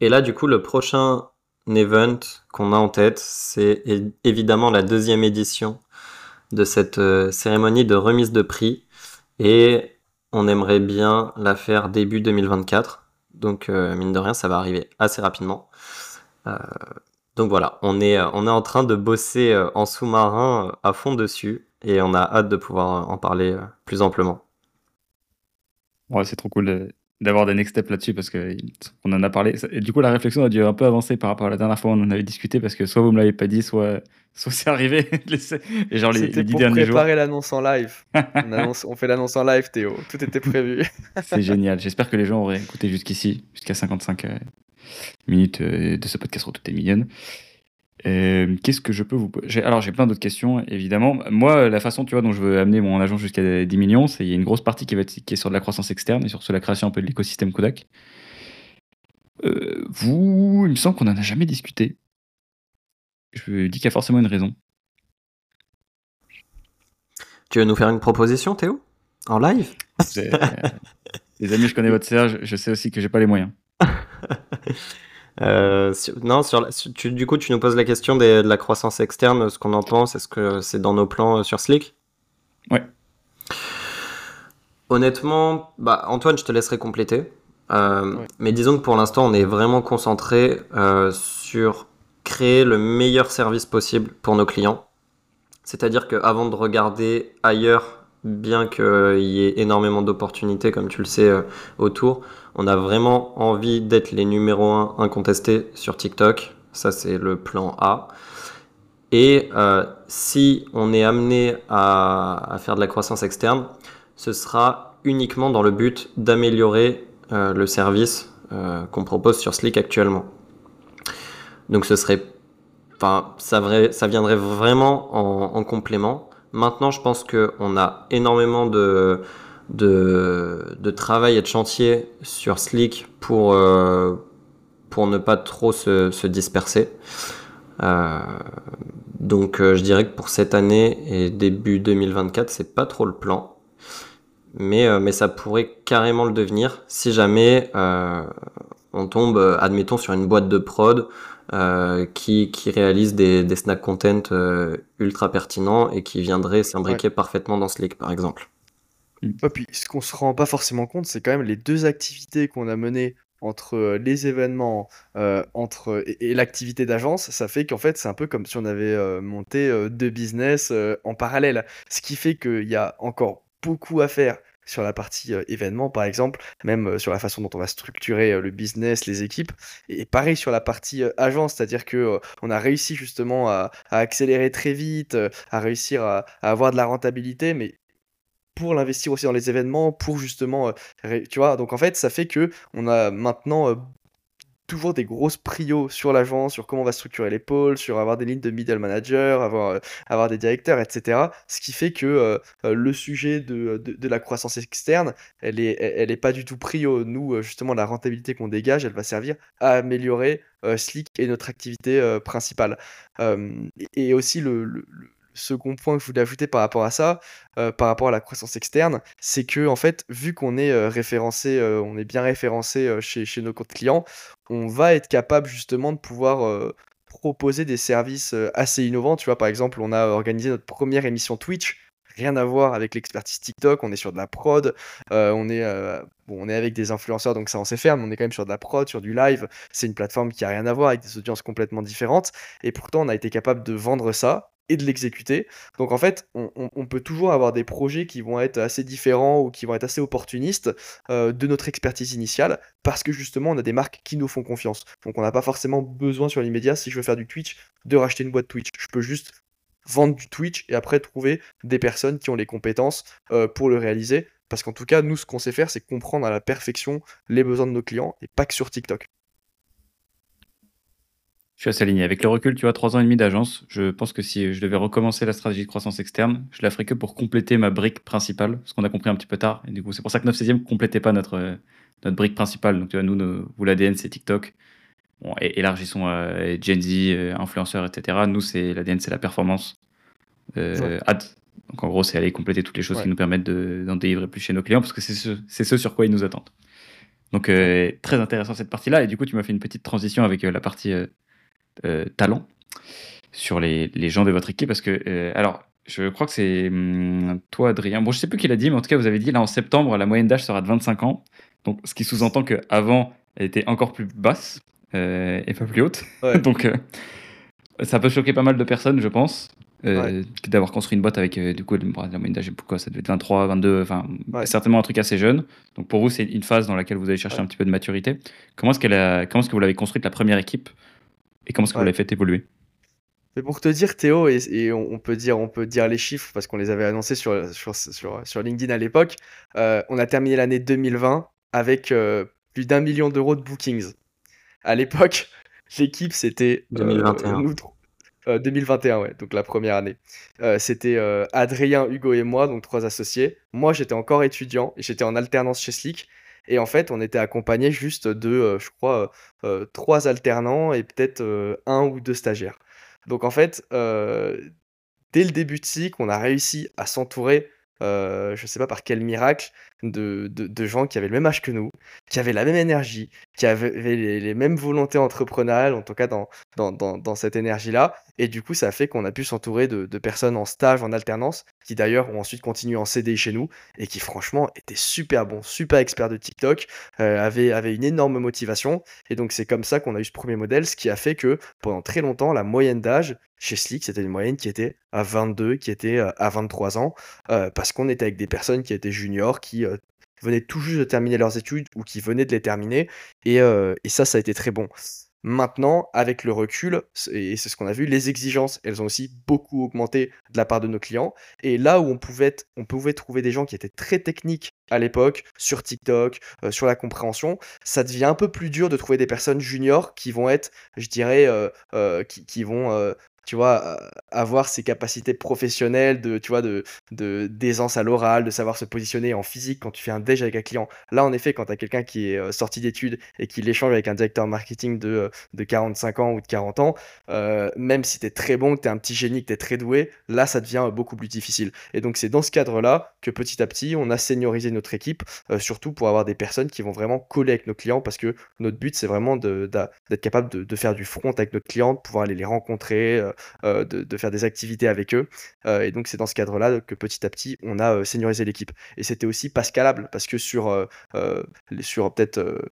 Et là, du coup, le prochain event qu'on a en tête, c'est évidemment la deuxième édition de cette euh, cérémonie de remise de prix. Et on aimerait bien la faire début 2024. Donc, euh, mine de rien, ça va arriver assez rapidement. Euh, donc voilà, on est, on est en train de bosser euh, en sous-marin euh, à fond dessus et on a hâte de pouvoir en parler plus amplement. Ouais, c'est trop cool d'avoir des next steps là-dessus parce qu'on en a parlé. Et du coup, la réflexion a dû un peu avancer par rapport à la dernière fois où on en avait discuté parce que soit vous me l'avez pas dit, soit, soit c'est arrivé. et genre les, les dix derniers jours. préparer l'annonce en live. on, on fait l'annonce en live, Théo. Tout était prévu. c'est génial. J'espère que les gens auraient écouté jusqu'ici, jusqu'à 55 minutes euh, de ce podcast Tout est mignonne. Euh, qu'est-ce que je peux vous Alors j'ai plein d'autres questions évidemment. Moi la façon tu vois dont je veux amener mon agent jusqu'à 10 millions, c'est il y a une grosse partie qui va être qui est sur de la croissance externe et sur, la création un peu de l'écosystème Kodak. Euh, vous, il me semble qu'on n'en a jamais discuté. Je dis qu'il y a forcément une raison. Tu veux nous faire une proposition, Théo? En live? Les amis, je connais votre CA, je sais aussi que j'ai pas les moyens. Euh, non, sur du coup, tu nous poses la question de la croissance externe, ce qu'on en pense, est-ce que c'est dans nos plans euh, sur Slick? Ouais. Honnêtement, bah, Antoine, je te laisserai compléter. Euh, mais disons que pour l'instant, on est vraiment concentré sur créer le meilleur service possible pour nos clients. C'est-à-dire qu'avant de regarder ailleurs bien qu'il y ait énormément d'opportunités, comme tu le sais, euh, autour, on a vraiment envie d'être les numéros 1 incontestés sur TikTok. Ça, c'est le plan A. Et euh, si on est amené à, faire de la croissance externe, ce sera uniquement dans le but d'améliorer euh, le service qu'on propose sur Slick actuellement. Donc ce serait, ça, ça viendrait vraiment en complément. Maintenant, je pense qu'on a énormément de, de, travail et de chantier sur Slick pour, euh, pour ne pas trop se, disperser. Euh, donc euh, je dirais que pour cette année et début 2024, c'est pas trop le plan. Mais, mais ça pourrait carrément le devenir si jamais on tombe, admettons, sur une boîte de prod euh, qui, qui réalise des, des snack content euh, ultra pertinents et qui viendraient s'imbriquer parfaitement dans Slick, par exemple. Et puis, ce qu'on se rend pas forcément compte, c'est quand même les deux activités qu'on a menées entre euh, les événements entre, et, l'activité d'agence, ça fait qu'en fait, c'est un peu comme si on avait monté deux business en parallèle. Ce qui fait qu'il y a encore beaucoup à faire sur la partie événement, par exemple, même sur la façon dont on va structurer le business, les équipes. Et pareil sur la partie agence, c'est-à-dire que on a réussi justement à, accélérer très vite, à réussir à, avoir de la rentabilité, mais pour l'investir aussi dans les événements, pour justement, tu vois, donc en fait, ça fait que on a maintenant toujours des grosses prios sur l'agence, sur comment on va structurer les pôles, sur avoir des lignes de middle manager, avoir, euh, avoir des directeurs, etc. Ce qui fait que euh, euh, le sujet de, de, la croissance externe, elle est, elle est pas du tout prio. Nous, justement, la rentabilité qu'on dégage, elle va servir à améliorer Slick et notre activité principale. et aussi le second point que je voulais ajouter par rapport à ça, par rapport à la croissance externe, c'est que en fait, vu qu'on est référencé, on est bien référencé chez, chez nos comptes clients, on va être capable justement de pouvoir proposer des services assez innovants. Tu vois, par exemple, on a organisé notre première émission Twitch rien à voir avec l'expertise TikTok. On est sur de la prod, euh, on, est, euh, on est avec des influenceurs, donc ça on sait faire, mais on est quand même sur de la prod, sur du live. C'est une plateforme qui a rien à voir avec des audiences complètement différentes. Et pourtant, on a été capable de vendre ça et de l'exécuter. Donc en fait, on, peut toujours avoir des projets qui vont être assez différents ou qui vont être assez opportunistes euh, de notre expertise initiale parce que justement on a des marques qui nous font confiance. Donc on n'a pas forcément besoin sur l'immédiat, si je veux faire du Twitch, de racheter une boîte Twitch. Je peux juste vendre du Twitch et après trouver des personnes qui ont les compétences euh, pour le réaliser. Parce qu'en tout cas, nous, ce qu'on sait faire, c'est comprendre à la perfection les besoins de nos clients et pas que sur TikTok. Je suis assez aligné. Avec le recul, tu vois, trois ans et demi d'agence, je pense que si je devais recommencer la stratégie de croissance externe, je la ferais que pour compléter ma brique principale, ce qu'on a compris un petit peu tard. Et du coup, c'est pour ça que 9 16 e complétait pas notre, notre brique principale. Donc, tu vois, nous, vous, l'ADN, c'est TikTok. Bon, élargissons à Gen Z, euh, influenceurs, etc. Nous, c'est l'ADN, c'est la performance. Euh, Donc en gros, c'est aller compléter toutes les choses qui nous permettent d'en délivrer plus chez nos clients, parce que c'est ce, ce, sur quoi ils nous attendent. Donc euh, très intéressant cette partie-là. Et du coup, tu m'as fait une petite transition avec la partie talent sur les, les, gens de votre équipe, parce que alors. Je crois que c'est hum, toi, Adrien. Bon, je sais plus qui l'a dit, mais en tout cas, vous avez dit là en septembre, la moyenne d'âge sera de 25 ans. Donc, ce qui sous-entend qu'avant, elle était encore plus basse, et pas plus haute. Donc euh, ça peut choquer pas mal de personnes, je pense. Euh, d'avoir construit une boîte avec du coup la moyenne d'âge pourquoi ça devait être 23 22 enfin certainement un truc assez jeune. Donc pour vous c'est une phase dans laquelle vous allez chercher un petit peu de maturité. Comment est-ce qu'elle a... comment est-ce que vous l'avez construite la première équipe? Et comment est-ce que vous l'avez fait évoluer? Mais pour te dire Théo et, on, peut dire on peut dire les chiffres parce qu'on les avait annoncés sur sur, sur, sur LinkedIn à l'époque. On a terminé l'année 2020 avec plus d'un million d'euros de bookings à l'époque, l'équipe, c'était. 2021. 2021, ouais, donc la première année. Euh, c'était euh, Adrien, Hugo et moi, donc trois associés. Moi, j'étais encore étudiant et j'étais en alternance chez Slick. Et en fait, on était accompagné juste de, euh, je crois, trois alternants et peut-être un ou deux stagiaires. Donc en fait, dès le début de Slick, on a réussi à s'entourer, je ne sais pas par quel miracle, de, gens qui avaient le même âge que nous, qui avaient la même énergie, qui avaient les, mêmes volontés entrepreneuriales, en tout cas dans, dans, dans, cette énergie-là. Et du coup, ça a fait qu'on a pu s'entourer de, personnes en stage, en alternance, qui d'ailleurs ont ensuite continué en CD chez nous, et qui franchement étaient super bons, super experts de TikTok, euh, avaient, avaient une énorme motivation. Et donc c'est comme ça qu'on a eu ce premier modèle, ce qui a fait que pendant très longtemps, la moyenne d'âge chez Slick, c'était une moyenne qui était à 22, qui était euh, à 23 ans, euh, parce qu'on était avec des personnes qui étaient juniors, qui venaient tout juste de terminer leurs études ou qui venaient de les terminer. Et, euh, et ça, ça a été très bon. Maintenant, avec le recul, et c'est ce qu'on a vu, les exigences, elles ont aussi beaucoup augmenté de la part de nos clients. Et là où on pouvait, on pouvait trouver des gens qui étaient très techniques à l'époque, sur TikTok, euh, sur la compréhension, ça devient un peu plus dur de trouver des personnes juniors qui vont être, je dirais, qui, qui, vont tu vois, avoir ses capacités professionnelles, de, tu vois, de, de d'aisance à l'oral, de savoir se positionner en physique quand tu fais un déj avec un client. Là, en effet, quand tu as quelqu'un qui est sorti d'études et qui l'échange avec un directeur marketing de, de 45 ans ou de 40 ans, même si tu es très bon, que tu es un petit génie, que tu es très doué, là, ça devient beaucoup plus difficile. Et donc, c'est dans ce cadre-là que petit à petit, on a seniorisé notre équipe, surtout pour avoir des personnes qui vont vraiment coller avec nos clients, parce que notre but, c'est vraiment d'être capable de, de, faire du front avec notre client, de pouvoir aller les rencontrer, euh, de, faire des activités avec eux. Euh, et donc c'est dans ce cadre-là que petit à petit on a euh, seniorisé l'équipe. Et c'était aussi pas scalable parce que sur, sur peut-être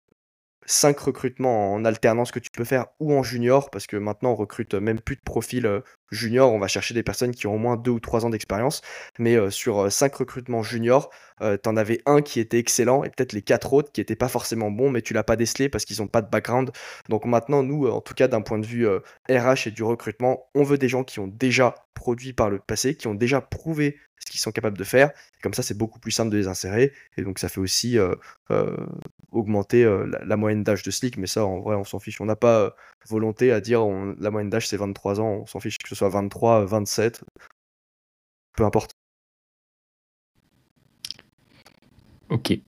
5 recrutements en alternance que tu peux faire ou en junior, parce que maintenant on recrute même plus de profils euh, junior, on va chercher des personnes qui ont au moins 2 ou 3 ans d'expérience, mais euh, sur 5 euh, recrutements junior, tu en avais un qui était excellent et peut-être les 4 autres qui n'étaient pas forcément bons, mais tu l'as pas décelé parce qu'ils n'ont pas de background. Donc maintenant, nous, en tout cas d'un point de vue RH et du recrutement, on veut des gens qui ont déjà produit par le passé, qui ont déjà prouvé ce qu'ils sont capables de faire. Comme ça, c'est beaucoup plus simple de les insérer. Et donc, ça fait aussi euh, euh, augmenter euh, la, moyenne d'âge de Slick. Mais ça, en vrai, on s'en fiche. On n'a pas volonté à dire la moyenne d'âge, c'est 23 ans. On s'en fiche que ce soit 23, 27. Peu importe. Ok.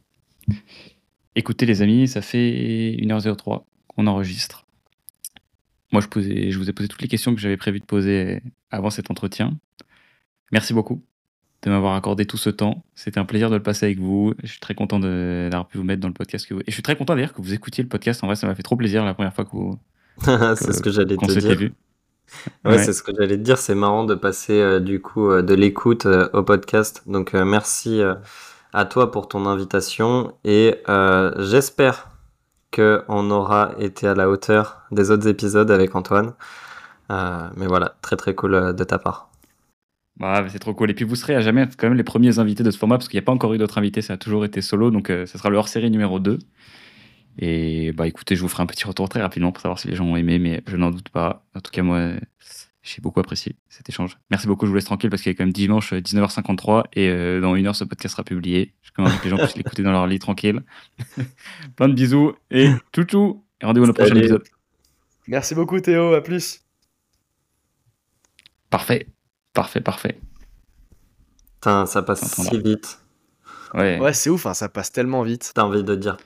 Écoutez, les amis, ça fait 1h03 qu'on enregistre. Moi, je, posais, je vous ai posé toutes les questions que j'avais prévu de poser avant cet entretien. Merci beaucoup de m'avoir accordé tout ce temps. C'était un plaisir de le passer avec vous. Je suis très content d'avoir pu vous mettre dans le podcast. Que vous... Et je suis très content d'ailleurs que vous écoutiez le podcast. En vrai, ça m'a fait trop plaisir la première fois que vous- c'est ce que j'allais te dire. vu. Ouais, Ouais. c'est ce que j'allais te dire. C'est marrant de passer euh, du coup euh, de l'écoute euh, au podcast. Donc merci à toi pour ton invitation et euh, j'espère que on aura été à la hauteur des autres épisodes avec Antoine. Euh, mais voilà, très très cool euh, de ta part. Bah, c'est trop cool. Et puis vous serez à jamais quand même les premiers invités de ce format parce qu'il n'y a pas encore eu d'autres invités, ça a toujours été solo. Donc euh, ce sera le hors-série numéro 2. Et bah écoutez, je vous ferai un petit retour très rapidement pour savoir si les gens ont aimé, mais je n'en doute pas. En tout cas, moi, j'ai beaucoup apprécié cet échange. Merci beaucoup, je vous laisse tranquille parce qu'il est quand même dimanche euh, 19h53 et euh, dans une heure ce podcast sera publié. Je envie que les gens puissent l'écouter dans leur lit tranquille. Plein de bisous et tchou Et rendez-vous au prochain Salut. épisode. Merci beaucoup Théo, à plus. Parfait, parfait, parfait. Putain, ça passe si vite. Ouais. Ouais, c'est ouf, hein, ça passe tellement vite. T'as envie de dire